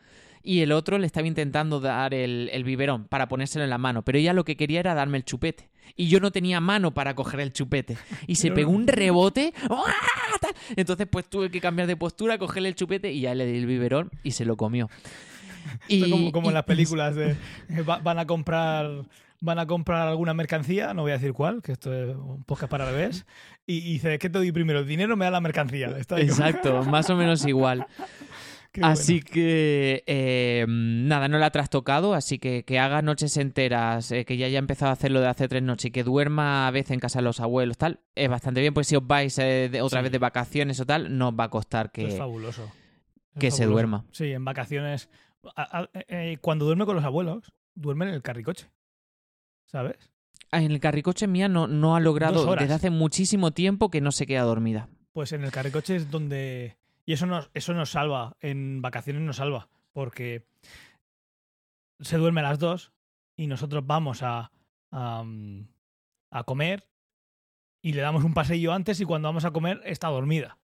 Y el otro le estaba intentando dar el, el biberón para ponérselo en la mano, pero ella lo que quería era darme el chupete. Y yo no tenía mano para coger el chupete. Y se pegó un rebote. Entonces pues tuve que cambiar de postura, cogerle el chupete y ya le di el biberón y se lo comió. Esto como, como y- en las películas de eh, va- van a comprar van a comprar alguna mercancía, no voy a decir cuál, que esto es un podcast para bebés, y, y dice, ¿qué te doy primero? ¿El dinero me da la mercancía? Está Exacto, más o menos igual. Qué Así que eh, nada, no la ha trastocado, así que que haga noches enteras, eh, que ya haya empezado a hacerlo de hace tres noches y que duerma a veces en casa de los abuelos, tal, es bastante bien, pues si os vais eh, de- otra Sí. vez de vacaciones o tal, no os va a costar bueno. Es que... fabuloso. Es que se duerma. Sí, en vacaciones. a- a- cuando duerme con los abuelos, duerme en el carricoche. ¿Sabes? Ah, En el carricoche mía no, no ha logrado desde hace muchísimo tiempo que no se queda dormida. Pues en el carricoche es donde. Y eso nos, eso nos salva. En vacaciones nos salva. Porque se duerme a las dos y nosotros vamos a, a, mm, comer y le damos un paseillo antes y cuando vamos a comer está dormida.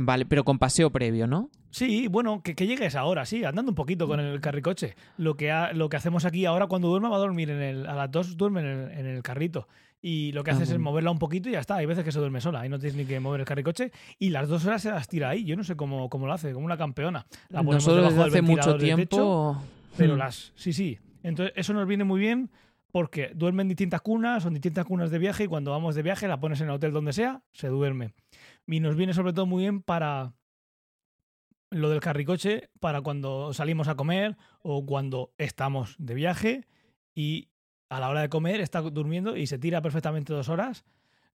Vale, pero con paseo previo, ¿no? Sí, bueno, que, que llegues ahora, sí, andando un poquito con el carricoche. Lo que, ha- lo que hacemos aquí ahora cuando duerma va a dormir en el, a las dos duerme en el, en el carrito. Y lo que Ah, haces es moverla un poquito y ya está. Hay veces que se duerme sola y no tienes ni que mover el carricoche. Y las dos horas se las tira ahí. Yo no sé cómo, cómo lo hace, como una campeona. La ponemos Nosotros desde hace mucho techo, tiempo... pero Hmm. las. Sí, sí. Entonces, eso nos viene muy bien porque duerme en distintas cunas, son distintas cunas de viaje y cuando vamos de viaje la pones en el hotel donde sea, se duerme. Y nos viene sobre todo muy bien para lo del carricoche, para cuando salimos a comer o cuando estamos de viaje y a la hora de comer está durmiendo y se tira perfectamente dos horas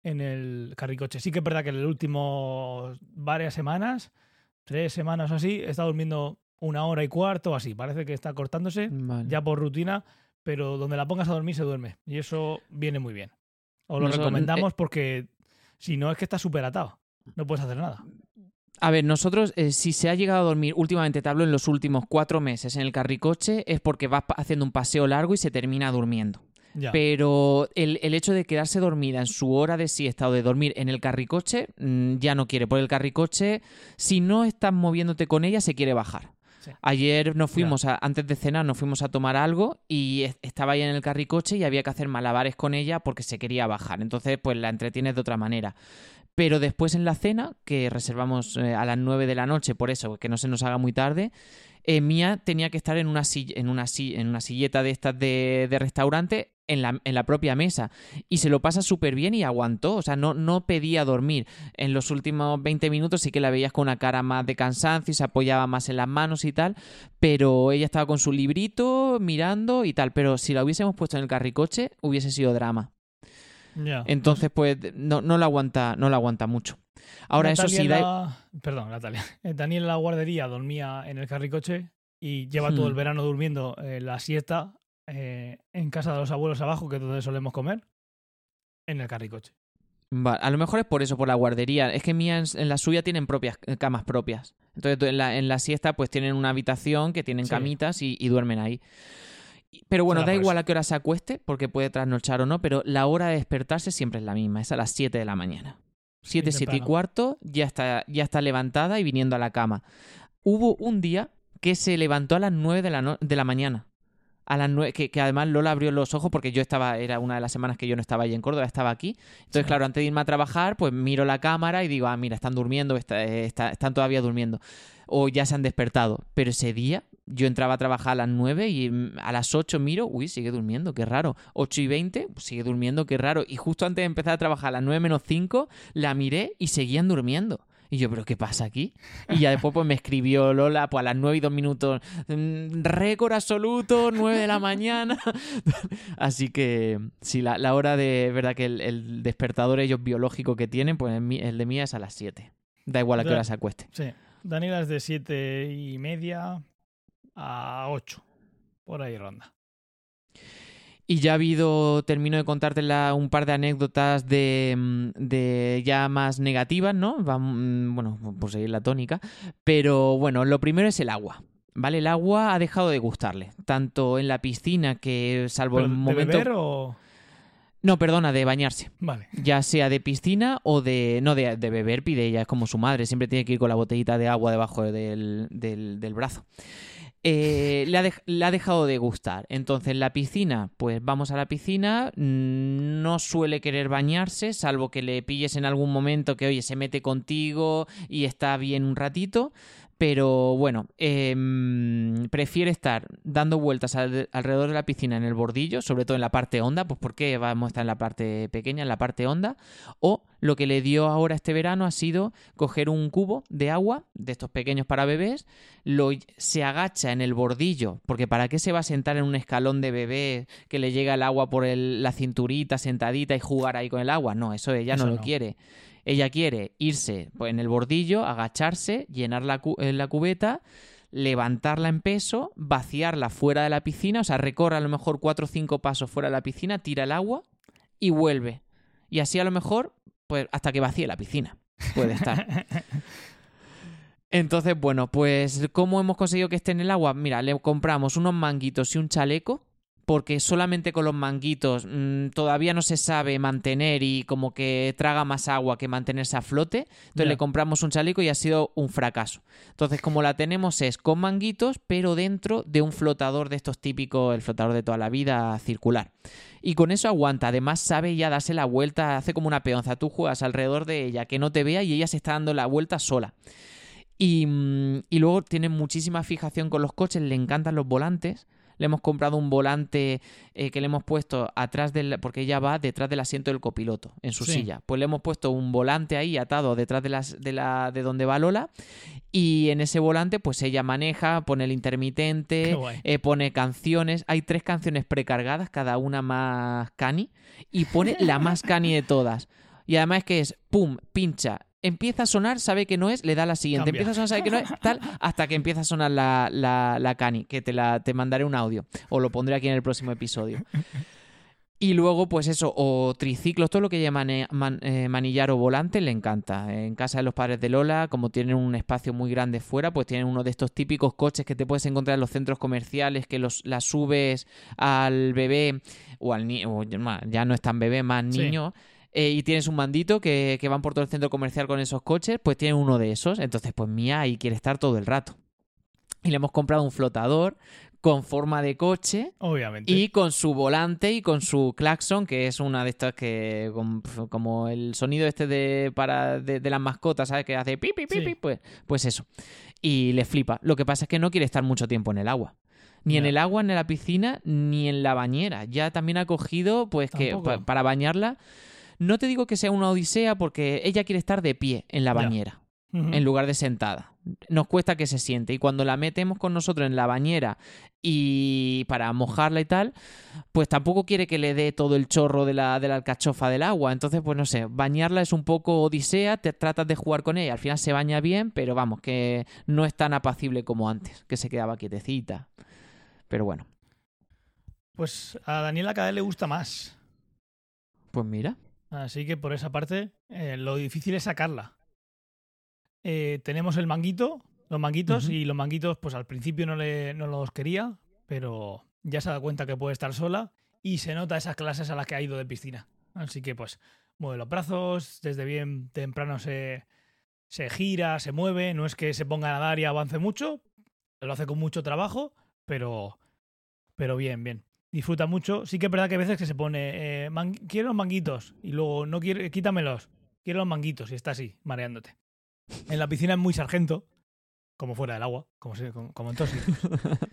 en el carricoche. Sí que es verdad que en el último varias semanas, tres semanas o así, está durmiendo una hora y cuarto o así. Parece que está cortándose Vale. ya por rutina, pero donde la pongas a dormir se duerme. Y eso viene muy bien. Os lo Noso- recomendamos porque si no es que está súper atado. No puedes hacer nada. A ver, nosotros, eh, si se ha llegado a dormir, últimamente te hablo en los últimos cuatro meses en el carricoche, es porque vas haciendo un paseo largo y se termina durmiendo. Ya. Pero el, el hecho de quedarse dormida en su hora de siesta o de dormir en el carricoche, mm, ya no quiere. Por el carricoche, si no estás moviéndote con ella, se quiere bajar. Sí. Ayer nos fuimos, a- antes de cenar, nos fuimos a tomar algo y es- estaba ahí en el carricoche y había que hacer malabares con ella porque se quería bajar. Entonces, pues la entretienes de otra manera. Pero después en la cena, que reservamos eh, a las 9 de la noche, por eso, que no se nos haga muy tarde, eh, Mía tenía que estar en una, sill- en una, si- en una silleta de estas de, de restaurante en la, en la propia mesa. Y se lo pasa súper bien y aguantó. O sea, no, no pedía dormir. En los últimos 20 minutos sí que la veías con una cara más de cansancio y se apoyaba más en las manos y tal. Pero ella estaba con su librito mirando y tal. Pero si la hubiésemos puesto en el carricoche, hubiese sido drama. Entonces, pues, no, no la aguanta, no la aguanta mucho. Ahora, eso sí, en da- la- Perdón, Natalia. Eh, Daniel en la guardería dormía en el carricoche y lleva todo Hmm. el verano durmiendo eh, la siesta eh, en casa de los abuelos abajo, que es donde solemos comer, en el carricoche. Va, a lo mejor es por eso, por la guardería. Es que mía en, en la suya tienen propias camas propias. Entonces en la, en la siesta pues tienen una habitación que tienen Sí. camitas y, y duermen ahí. Pero bueno, da igual a qué hora se acueste, porque puede trasnochar o no, pero la hora de despertarse siempre es la misma, es a las 7 de la mañana. 7, 7 y cuarto, ya está, ya está levantada y viniendo a la cama. Hubo un día que se levantó a las 9 de la, no- de la mañana. A las 9, que, que además Lola abrió los ojos porque yo estaba, era una de las semanas que yo no estaba allí en Córdoba, estaba aquí. Entonces, Sí. claro, antes de irme a trabajar, pues miro la cámara y digo, ah, mira, están durmiendo, está- está- están todavía durmiendo. O ya se han despertado. Pero ese día Yo entraba a trabajar a las 9 y mm, a las 8 miro, uy, sigue durmiendo, qué raro. 8 y 20, pues sigue durmiendo, qué raro. Y justo antes de empezar a trabajar a las 9 menos 5, la miré y seguían durmiendo. Y yo, ¿pero qué pasa aquí? Y ya después pues me escribió Lola, pues a las 9 y 2 minutos, mm, récord absoluto, 9 de la mañana. Así que sí, la, la hora de, verdad que el, el despertador ellos biológico que tienen, pues el, de mía es a las 7. Da igual a qué hora se acueste. Sí. Daniela es de siete y media a 8. Por ahí ronda. Y ya ha habido, termino de contarte la- un par de anécdotas de, mm, de ya más negativas, ¿no? Vam- bueno, por seguir la tónica. Pero bueno, lo primero es el agua. ¿Vale? El agua ha dejado de gustarle. Tanto en la piscina que, salvo ¿Pero el ¿De momento. beber o...? No, perdona, de bañarse. Vale. Ya sea de piscina o de. No, de, de beber, pide ella, es como su madre. Siempre tiene que ir con la botellita de agua debajo del, del- del brazo. Eh, le, ha le ha dejado de gustar. Entonces, la piscina, pues vamos a la piscina. mm, No suele querer bañarse, salvo que le pilles en algún momento que, oye, se mete contigo y está bien un ratito. Pero bueno, em, prefiere estar dando vueltas al- alrededor de la piscina en el bordillo, sobre todo en la parte honda, pues porque vamos a estar en la parte pequeña, en la parte honda. O lo que le dio ahora este verano ha sido coger un cubo de agua, de estos pequeños para bebés, lo, se agacha en el bordillo, porque ¿para qué se va a sentar en un escalón de bebé que le llega el agua por el- la cinturita sentadita y jugar ahí con el agua? No, eso ella Eso no lo quiere. Ella quiere irse pues, en el bordillo, agacharse, llenar la, cu- eh, la cubeta, levantarla en peso, vaciarla fuera de la piscina, o sea, recorre a lo mejor cuatro o cinco pasos fuera de la piscina, tira el agua y vuelve. Y así a lo mejor, pues hasta que vacíe la piscina. Puede estar. Entonces, bueno, pues ¿cómo hemos conseguido que esté en el agua? Mira, le compramos unos manguitos y un chaleco, porque solamente con los manguitos mm, todavía no se sabe mantener y como que traga más agua que mantenerse a flote. Entonces le compramos un chaleco y ha sido un fracaso. Entonces, como la tenemos es con manguitos, pero dentro de un flotador de estos típicos, el flotador de toda la vida circular. Y con eso aguanta. Además, sabe ya darse la vuelta, hace como una peonza. Tú juegas alrededor de ella, que no te vea y ella se está dando la vuelta sola. Y, mm, y luego tiene muchísima fijación con los coches, le encantan los volantes. Le hemos comprado un volante eh, que le hemos puesto atrás del. porque ella va detrás del asiento del copiloto, en su Sí. silla. Pues le hemos puesto un volante ahí atado detrás de, las, de, la, de donde va Lola. Y en ese volante, pues ella maneja, pone el intermitente, eh, pone canciones. Hay tres canciones precargadas, cada una más cani. Y pone la más cani de todas. Y además es que es pum, pincha. Empieza a sonar, sabe que no es, le da la siguiente. Cambia. Empieza a sonar, sabe que no es, tal, hasta que empieza a sonar la, la, la cani, que te, la, te mandaré un audio. O lo pondré aquí en el próximo episodio. Y luego, pues eso, o triciclos, todo lo que llaman eh, man- eh, manillar o volante, le encanta. En casa de los padres de Lola, como tienen un espacio muy grande fuera, pues tienen uno de estos típicos coches que te puedes encontrar en los centros comerciales, que los las subes al bebé o al niño, ya no es tan bebé, más Sí. Eh, y tienes un mandito que, que van por todo el centro comercial con esos coches, pues tienen uno de esos. Entonces, pues mía, ahí quiere estar todo el rato. Y le hemos comprado un flotador con forma de coche Obviamente. y con su volante y con su claxon, que es una de estas que, con- como el sonido este de, para, de, de las mascotas, ¿sabes? Que hace pi, pi, pi, Sí. pi, pues, pues eso. Y le flipa. Lo que pasa es que no quiere estar mucho tiempo en el agua. Ni en el agua, ni en la piscina, ni en la bañera. Ya también ha cogido, pues que pa- para bañarla. No te digo que sea una odisea porque ella quiere estar de pie en la bañera en lugar de sentada. Nos cuesta que se siente. Y cuando la metemos con nosotros en la bañera y para mojarla y tal, pues tampoco quiere que le dé todo el chorro de la, de la alcachofa del agua. Entonces, pues no sé, bañarla es un poco odisea, te tratas de jugar con ella. Al final se baña bien, pero vamos, que no es tan apacible como antes, que se quedaba quietecita. Pero bueno, Pues a Daniela cada vez le gusta más. pues mira. Así que por esa parte, eh, lo difícil es sacarla. Eh, tenemos el manguito, los manguitos, y los manguitos, pues al principio no, le, no los quería, pero ya se da cuenta que puede estar sola y se nota esas clases a las que ha ido de piscina. Así que pues mueve los brazos, desde bien temprano se, se gira, se mueve, no es que se ponga a nadar y avance mucho, lo hace con mucho trabajo, pero, pero bien, bien. Disfruta mucho. Sí que es verdad que a veces que se pone, eh, "Man- quiero los manguitos, y luego, no quiero, quítamelos, quiero los manguitos, y está así, mareándote. En la piscina es muy sargento, como fuera del agua, como, se- como, como en todos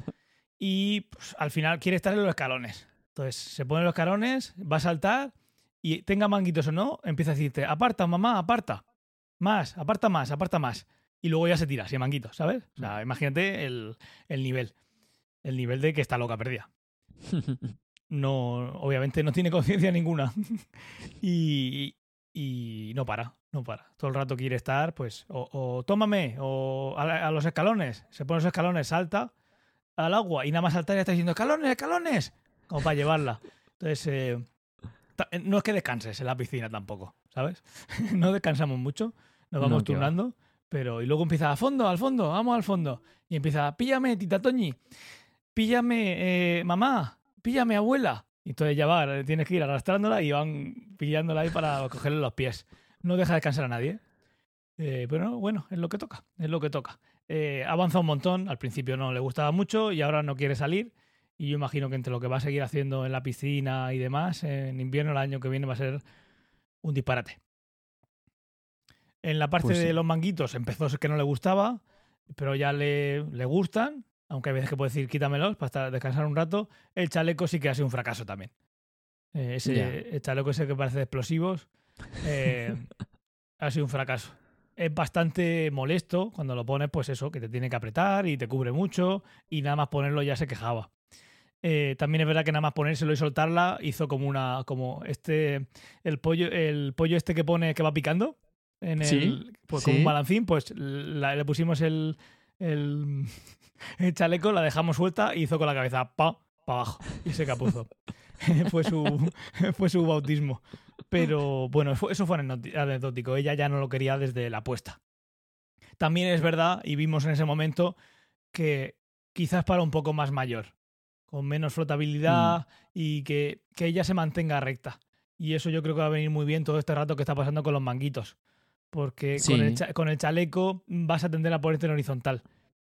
y pues, al final quiere estar en los escalones. Entonces se pone en los escalones, va a saltar y tenga manguitos o no, empieza a decirte, aparta, mamá, aparta. Más, aparta más, aparta más. Y luego ya se tira, sin manguitos, ¿sabes? O sea, imagínate el, el nivel. El nivel de que está loca perdida. No, obviamente no tiene conciencia ninguna. y, y no para, no para. Todo el rato quiere estar, pues, o, o tómame, o a, la- a los escalones. Se pone los escalones, salta al agua y nada más saltar ya está diciendo escalones, escalones, como para llevarla. Entonces, eh, eh, no es que descanses en la piscina tampoco, ¿sabes? no descansamos mucho, nos vamos No, turnando, pero y luego empieza al fondo, al fondo, vamos al fondo. Y empieza, píllame, tita Toñi, píllame, eh, mamá, píllame, abuela. Y entonces ya va, tienes que ir arrastrándola y van pillándola ahí para cogerle los pies. No deja descansar a nadie. Eh, pero no, bueno, es lo que toca, es lo que toca. Eh, avanza un montón, al principio no le gustaba mucho y ahora no quiere salir. Y yo imagino que entre lo que va a seguir haciendo en la piscina y demás, en invierno el año que viene va a ser un disparate. En la parte Pues sí. de los manguitos empezó que no le gustaba, pero ya le, le gustan, aunque hay veces que puede decir quítamelos para estar- descansar un rato. El chaleco sí que ha sido un fracaso también. Eh, ese el chaleco ese que parece de explosivos eh, ha sido un fracaso. Es bastante molesto cuando lo pones, pues eso, que te tiene que apretar y te cubre mucho y nada más ponerlo ya se quejaba. Eh, también es verdad que nada más ponérselo y soltarla hizo como una, como este, el pollo, el pollo este que pone que va picando en el, Sí, pues como un balancín, pues la- le pusimos el, el, el chaleco, la dejamos suelta y hizo con la cabeza pa para abajo y se capuzo. fue su fue su bautismo. Pero bueno, eso fue anecdótico. Ella ya no lo quería desde la apuesta. También es verdad, y vimos en ese momento, que quizás para un poco más mayor, con menos flotabilidad y que, que ella se mantenga recta. Y eso yo creo que va a venir muy bien todo este rato que está pasando con los manguitos. Porque con, el con el chaleco vas a tender a ponerte en horizontal.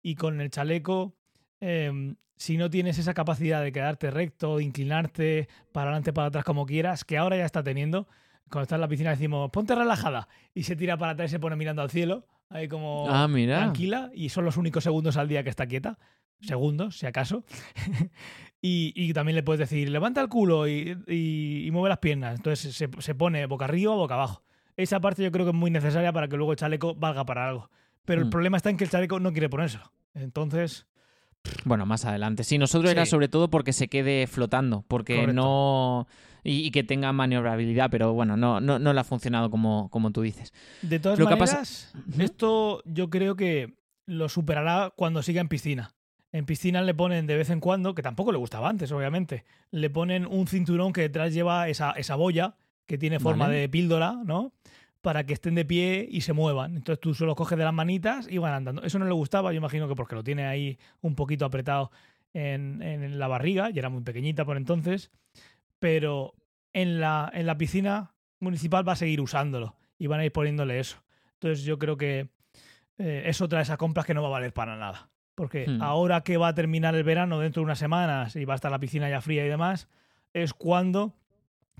Y con el chaleco, em, si no tienes esa capacidad de quedarte recto, de inclinarte para adelante, para atrás, como quieras, que ahora ya está teniendo. Cuando está en la piscina decimos, ponte relajada. Y se tira para atrás y se pone mirando al cielo, ahí como Ah, mira. tranquila. Y son los únicos segundos al día que está quieta. Segundos, si acaso. y, y también le puedes decir, levanta el culo y, y- y mueve las piernas. Entonces se, se pone boca arriba o boca abajo. Esa parte yo creo que es muy necesaria para que luego el chaleco valga para algo. Pero el Mm. problema está en que el chaleco no quiere ponérselo. Entonces, Bueno, más adelante. Sí, nosotros era sobre todo porque se quede flotando, porque Correcto. no. Y, y que tenga maniobrabilidad, pero bueno, no, no, no le ha funcionado como, como tú dices. de todas Lo pasa- maneras, Ujú. esto yo creo que lo superará cuando siga en piscina. En piscina le ponen de vez en cuando, que tampoco le gustaba antes, obviamente, le ponen un cinturón que detrás lleva esa, esa boya que tiene forma Vale. de píldora, ¿no? Para que estén de pie y se muevan. Entonces tú solo coges de las manitas y van andando. Eso no le gustaba, yo imagino que porque lo tiene ahí un poquito apretado en, en la barriga, y era muy pequeñita por entonces. Pero en la, en la piscina municipal va a seguir usándolo y van a ir poniéndole eso. Entonces yo creo que eh, es otra de esas compras que no va a valer para nada. Porque Hmm. ahora que va a terminar el verano dentro de unas semanas y va a estar la piscina ya fría y demás, es cuando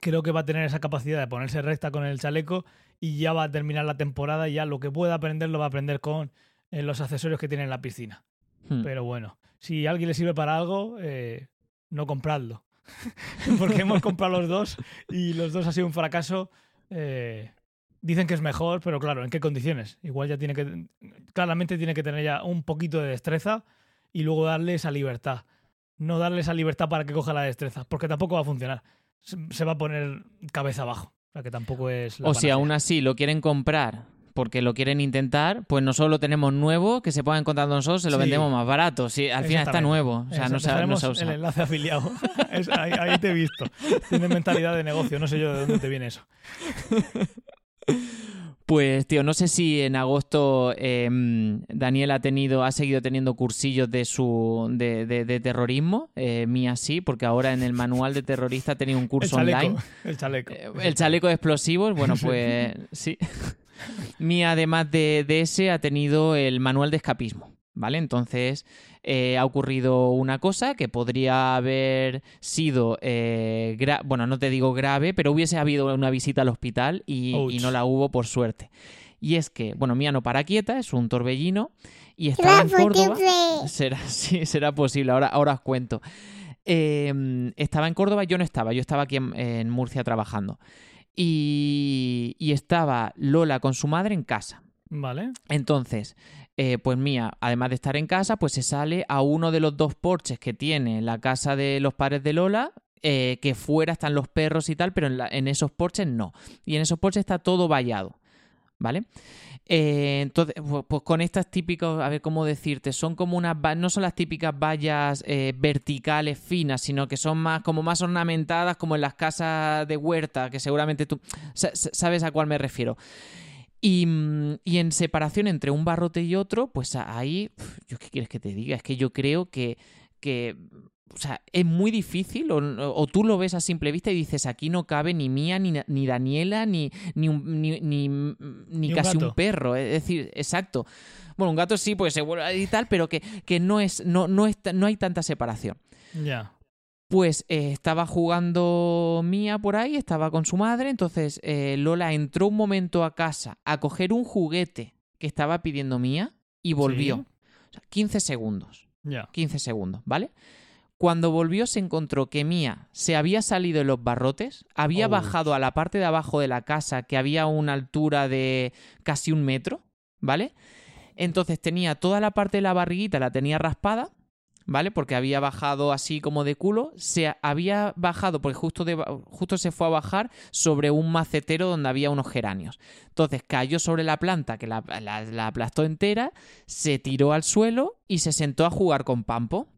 creo que va a tener esa capacidad de ponerse recta con el chaleco y ya va a terminar la temporada y ya lo que pueda aprender lo va a aprender con eh, los accesorios que tiene en la piscina. Hmm. Pero bueno, si a alguien le sirve para algo, eh, no compradlo. Porque hemos comprado los dos y los dos ha sido un fracaso. eh, dicen que es mejor, pero claro, ¿en qué condiciones? Igual ya tiene que. Claramente tiene que tener ya un poquito de destreza y luego darle esa libertad. No darle esa libertad para que coja la destreza, porque tampoco va a funcionar. Se, va a poner cabeza abajo. O sea que tampoco es. La O si panacea. aún así lo quieren comprar porque lo quieren intentar, pues nosotros lo tenemos nuevo, que se pueda encontrar nosotros, se lo Sí. vendemos más barato. Sí, al final está nuevo. O sea, no se, no se ha el enlace afiliado. Es- ahí, ahí te he visto. Tienes mentalidad de negocio. No sé yo de dónde te viene eso. Pues, tío, no sé si en agosto eh, Daniel ha tenido, ha seguido teniendo cursillos de su de, de- de terrorismo. Eh, Mía sí, porque ahora en el manual de terrorista ha tenido un El curso chaleco. online. El chaleco. Eh, El chaleco de explosivos, bueno, pues sí. Mía, además de, de ese, ha tenido el manual de escapismo, ¿vale? Entonces, eh, ha ocurrido una cosa que podría haber sido, eh, bueno, no te digo grave, pero hubiese habido una visita al hospital y, no la hubo por suerte. Y es que, bueno, Mía no para quieta, es un torbellino y estaba en Córdoba. Será, sí, será posible, ahora, ahora os cuento. Eh, estaba en Córdoba, yo no estaba, yo estaba aquí en, en Murcia trabajando. Y, y estaba Lola con su madre en casa. Vale. Entonces, eh, pues Mía, además de estar en casa, pues se sale a uno de los dos porches que tiene la casa de los padres de Lola, eh, que fuera están los perros y tal, pero en, la- en esos porches no. Y en esos porches está todo vallado, ¿vale? Eh, entonces, pu- pues con estas típicas, a ver cómo decirte, son como unas, no son las típicas vallas verticales finas, sino que son más como más ornamentadas, como en las casas de huerta, que seguramente tú sa- sa- sabes a cuál me refiero. Y, mm, y en separación entre un barrote y otro, pues ahí, ¿yo qué quieres que te diga? Es que yo creo que, que o sea, es muy difícil, o, o tú lo ves a simple vista y dices, aquí no cabe ni Mía, ni, ni Daniela, ni, ni, un- ni, ni- un casi un perro. Es decir, exacto. Bueno, un gato sí, pues se vuelve y tal, pero que, que no, es, no, no, es, no hay tanta separación. Ya. Pues eh, estaba jugando Mía por ahí, estaba con su madre, entonces eh, Lola entró un momento a casa a coger un juguete que estaba pidiendo Mía y volvió. Sí. O sea, 15 segundos, Ya. 15 segundos, ¿vale? Cuando volvió se encontró que Mía se había salido de los barrotes, había bajado a la parte de abajo de la casa que había una altura de casi un metro, ¿vale? Entonces tenía toda la parte de la barriguita, la tenía raspada, ¿vale? Porque había bajado así como de culo. Se había bajado, porque justo, de- justo se fue a bajar sobre un macetero donde había unos geranios. Entonces cayó sobre la planta que la, la- la aplastó entera, se tiró al suelo y se sentó a jugar con Pampo.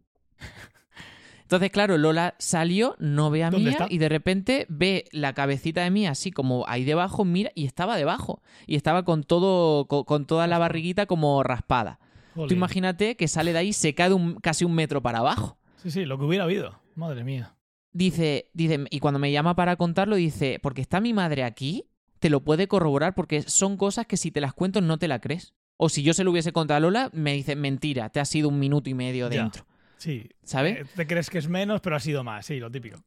Entonces, claro, Lola salió, no ve a ¿Dónde Mía está? y de repente ve la cabecita de Mía así como ahí debajo, mira, y estaba debajo. Y estaba con todo, con, con toda la barriguita como raspada. Tú imagínate que sale de ahí, se cae de un- casi un metro para abajo. Sí, sí, lo que hubiera habido. Madre mía. Dice, dice, y cuando me llama para contarlo, dice, porque está mi madre aquí, te lo puede corroborar porque son cosas que si te las cuento no te la crees. O si yo se lo hubiese contado a Lola, me dice, mentira, te ha sido un minuto y medio Ya. dentro. Sí. ¿Sabes? Eh, Te crees que es menos, pero ha sido más. Sí, lo típico.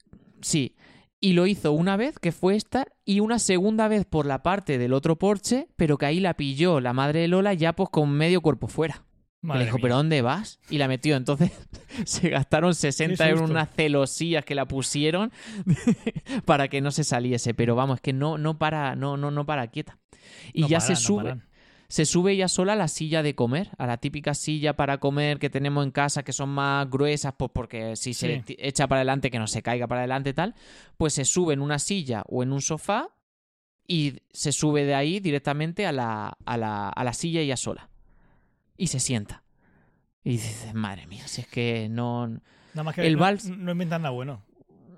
Sí. Y lo hizo una vez, que fue esta, y una segunda vez por la parte del otro porche, pero que ahí la pilló la madre de Lola ya pues con medio cuerpo fuera. Madre le dijo, mía. ¿pero dónde vas? Y la metió. Entonces se gastaron 60 Qué euros en unas celosías que la pusieron para que no se saliese. Pero vamos, es que no, no para, no, no, no para quieta. Y No ya paran, se sube. se sube ella sola a la silla de comer, a la típica silla para comer que tenemos en casa, que son más gruesas, pues porque si se Sí. echa para adelante, que no se caiga para adelante tal, pues se sube en una silla o en un sofá y se sube de ahí directamente a la, a la, a la silla ella sola. Y se sienta. Y dices, madre mía, si es que no... Nada más que El no, vals- no inventan nada bueno.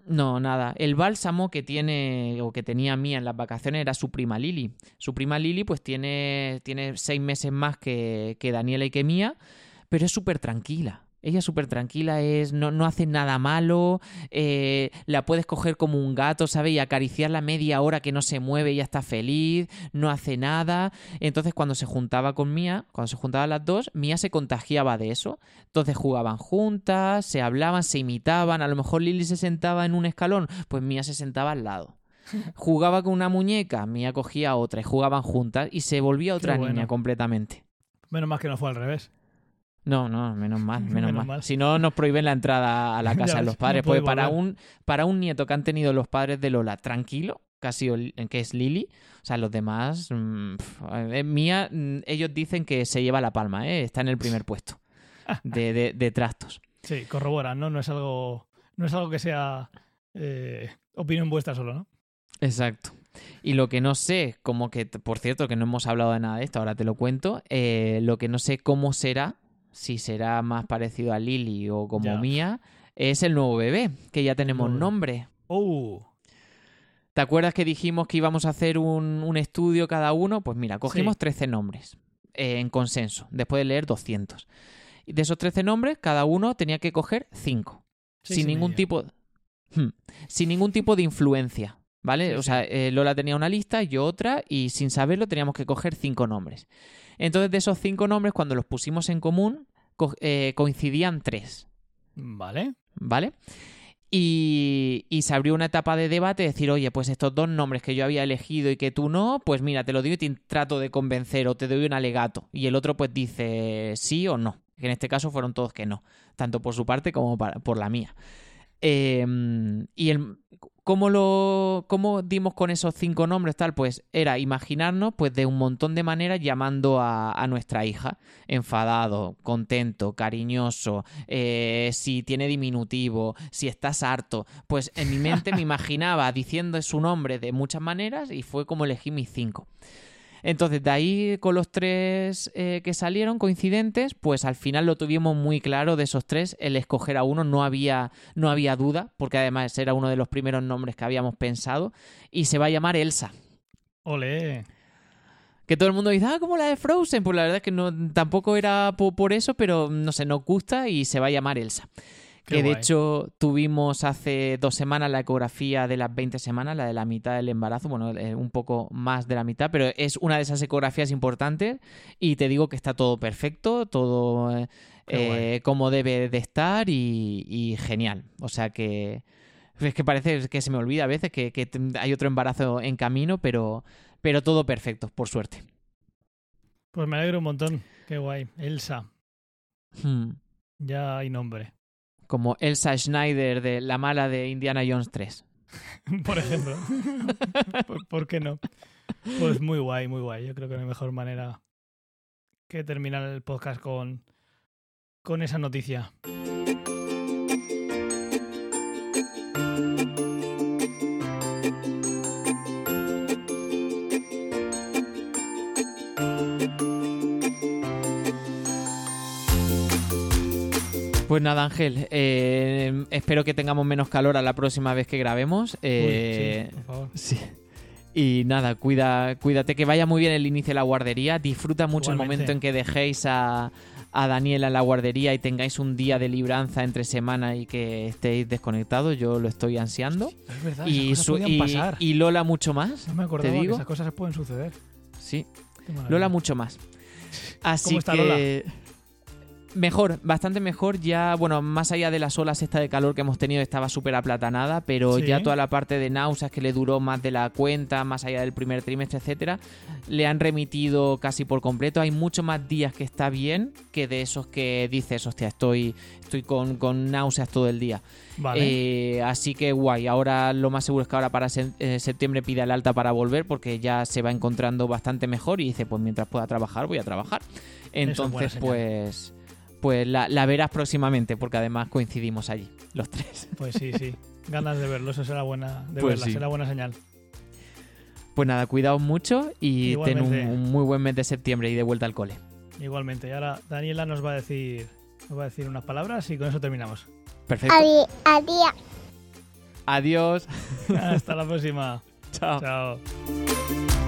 No, nada. El bálsamo que tiene o que tenía Mía en las vacaciones era su prima Lili. Su prima Lili pues tiene, tiene seis meses más que, que Daniela y que Mía, pero es súper tranquila. Ella es súper tranquila, es, no, no hace nada malo, eh, la puedes coger como un gato, ¿sabes? Y acariciarla media hora que no se mueve, ella está feliz, no hace nada. Entonces cuando se juntaba con Mía, cuando se juntaban las dos, Mía se contagiaba de eso. Entonces jugaban juntas, se hablaban, se imitaban. A lo mejor Lili se sentaba en un escalón, pues Mía se sentaba al lado. Jugaba con una muñeca, Mía cogía otra y jugaban juntas y se volvía otra bueno. niña completamente. Menos mal que no fue al revés. No, no, menos mal, menos, Menos mal. mal. Si no, nos prohíben la entrada a la casa de los no padres. puede Porque para un, para un nieto que han tenido los padres de Lola tranquilo, sido, que es Lili, o sea, los demás, mm, eh, Mía, mm, ellos dicen que se lleva la palma, ¿eh? está en el primer puesto de, de- de trastos. Sí, corroboran, ¿no? No es algo, no es algo que sea eh, opinión vuestra solo, ¿no? Exacto. Y lo que no sé, como que, por cierto, que no hemos hablado de nada de esto, ahora te lo cuento, eh, lo que no sé cómo será, si será más parecido a Lili o como. Mía, es el nuevo bebé, que ya tenemos nombre. ¡Oh! ¿Te acuerdas que dijimos que íbamos a hacer un, un estudio cada uno? Pues mira, cogimos Sí. 13 nombres eh, en consenso, después de leer 200. Y de esos 13 nombres, cada uno tenía que coger 5. Seis Sin ningún tipo. Hmm. Sin ningún tipo de influencia. ¿Vale? O sea, eh, Lola tenía una lista, yo otra, y sin saberlo teníamos que coger cinco nombres. Entonces, de esos cinco nombres, cuando los pusimos en común, co- eh, coincidían tres. Vale. ¿Vale? Y, y se abrió una etapa de debate, decir, oye, pues estos dos nombres que yo había elegido y que tú no, pues mira, te lo digo y te trato de convencer o te doy un alegato. Y el otro pues dice sí o no. Que en este caso fueron todos que no, tanto por su parte como para- por la mía. Eh, y el, ¿cómo, lo, ¿cómo dimos con esos cinco nombres? Tal, pues era imaginarnos pues de un montón de maneras llamando a, a nuestra hija. Enfadado, contento, cariñoso, eh, si tiene diminutivo, si estás harto. Pues en mi mente me imaginaba diciendo su nombre de muchas maneras y fue como elegí mis cinco. Entonces, de ahí con los tres eh, que salieron coincidentes, pues al final lo tuvimos muy claro de esos tres, el escoger a uno, no había, no había duda, porque además era uno de los primeros nombres que habíamos pensado, y se va a llamar Elsa. Ole. Que todo el mundo dice, ah, como la de Frozen. Pues la verdad es que no, tampoco era po- por, eso, pero no sé, nos gusta y se va a llamar Elsa. Qué que de guay. hecho tuvimos hace dos semanas la ecografía de las 20 semanas, la de la mitad del embarazo, bueno, eh, un poco más de la mitad, pero es una de esas ecografías importantes y te digo que está todo perfecto, todo eh, eh, como debe de estar y, y genial. O sea que es que parece que se me olvida a veces que, hay otro embarazo en camino, pero, pero todo perfecto, por suerte. Pues me alegro un montón. Qué guay. Elsa. Hmm. Ya hay nombre. Como Elsa Schneider de la mala de Indiana Jones 3. Por ejemplo. ¿Por, qué no? Pues muy guay, muy guay. Yo creo que no hay mejor manera que terminar el podcast con, con esa noticia. Pues nada, Ángel, eh, espero que tengamos menos calor a la próxima vez que grabemos. Uy, Eh, sí, por favor. sí. Y nada, cuida, cuídate, que vaya muy bien el inicio de la guardería. Disfruta mucho el momento en que dejéis a, a Daniela en la guardería y tengáis un día de libranza entre semana y que estéis desconectados. Yo lo estoy ansiando. Es verdad, Y, esas cosas y- pasar. y Lola mucho más. no me acordaba te digo. que esas cosas pueden suceder. Sí. Lola mucho más. Así ¿Cómo está que mejor, bastante mejor. Ya, bueno, más allá de las olas esta de calor que hemos tenido, estaba súper aplatanada, pero Sí. ya toda la parte de náuseas que le duró más de la cuenta, más allá del primer trimestre, etcétera, le han remitido casi por completo. Hay mucho más días que está bien que de esos que dices, hostia, estoy, estoy con, con náuseas todo el día. Vale. Eh, así que guay, ahora lo más seguro es que ahora para eh, septiembre pida el alta para volver porque ya se va encontrando bastante mejor y dice, pues mientras pueda trabajar, voy a trabajar. Entonces, pues, pues la, la verás próximamente porque además coincidimos allí, los tres. Pues sí, sí. Ganas de verlo, eso será buena, de Pues verla, sí. será buena señal. Pues nada, cuidaos mucho y ten un, muy buen mes de septiembre y de vuelta al cole. Igualmente. Y ahora Daniela nos va a decir, nos va a decir unas palabras y con eso terminamos. Perfecto. Adi- Adiós. Adiós. Hasta la próxima. Chao. Chao.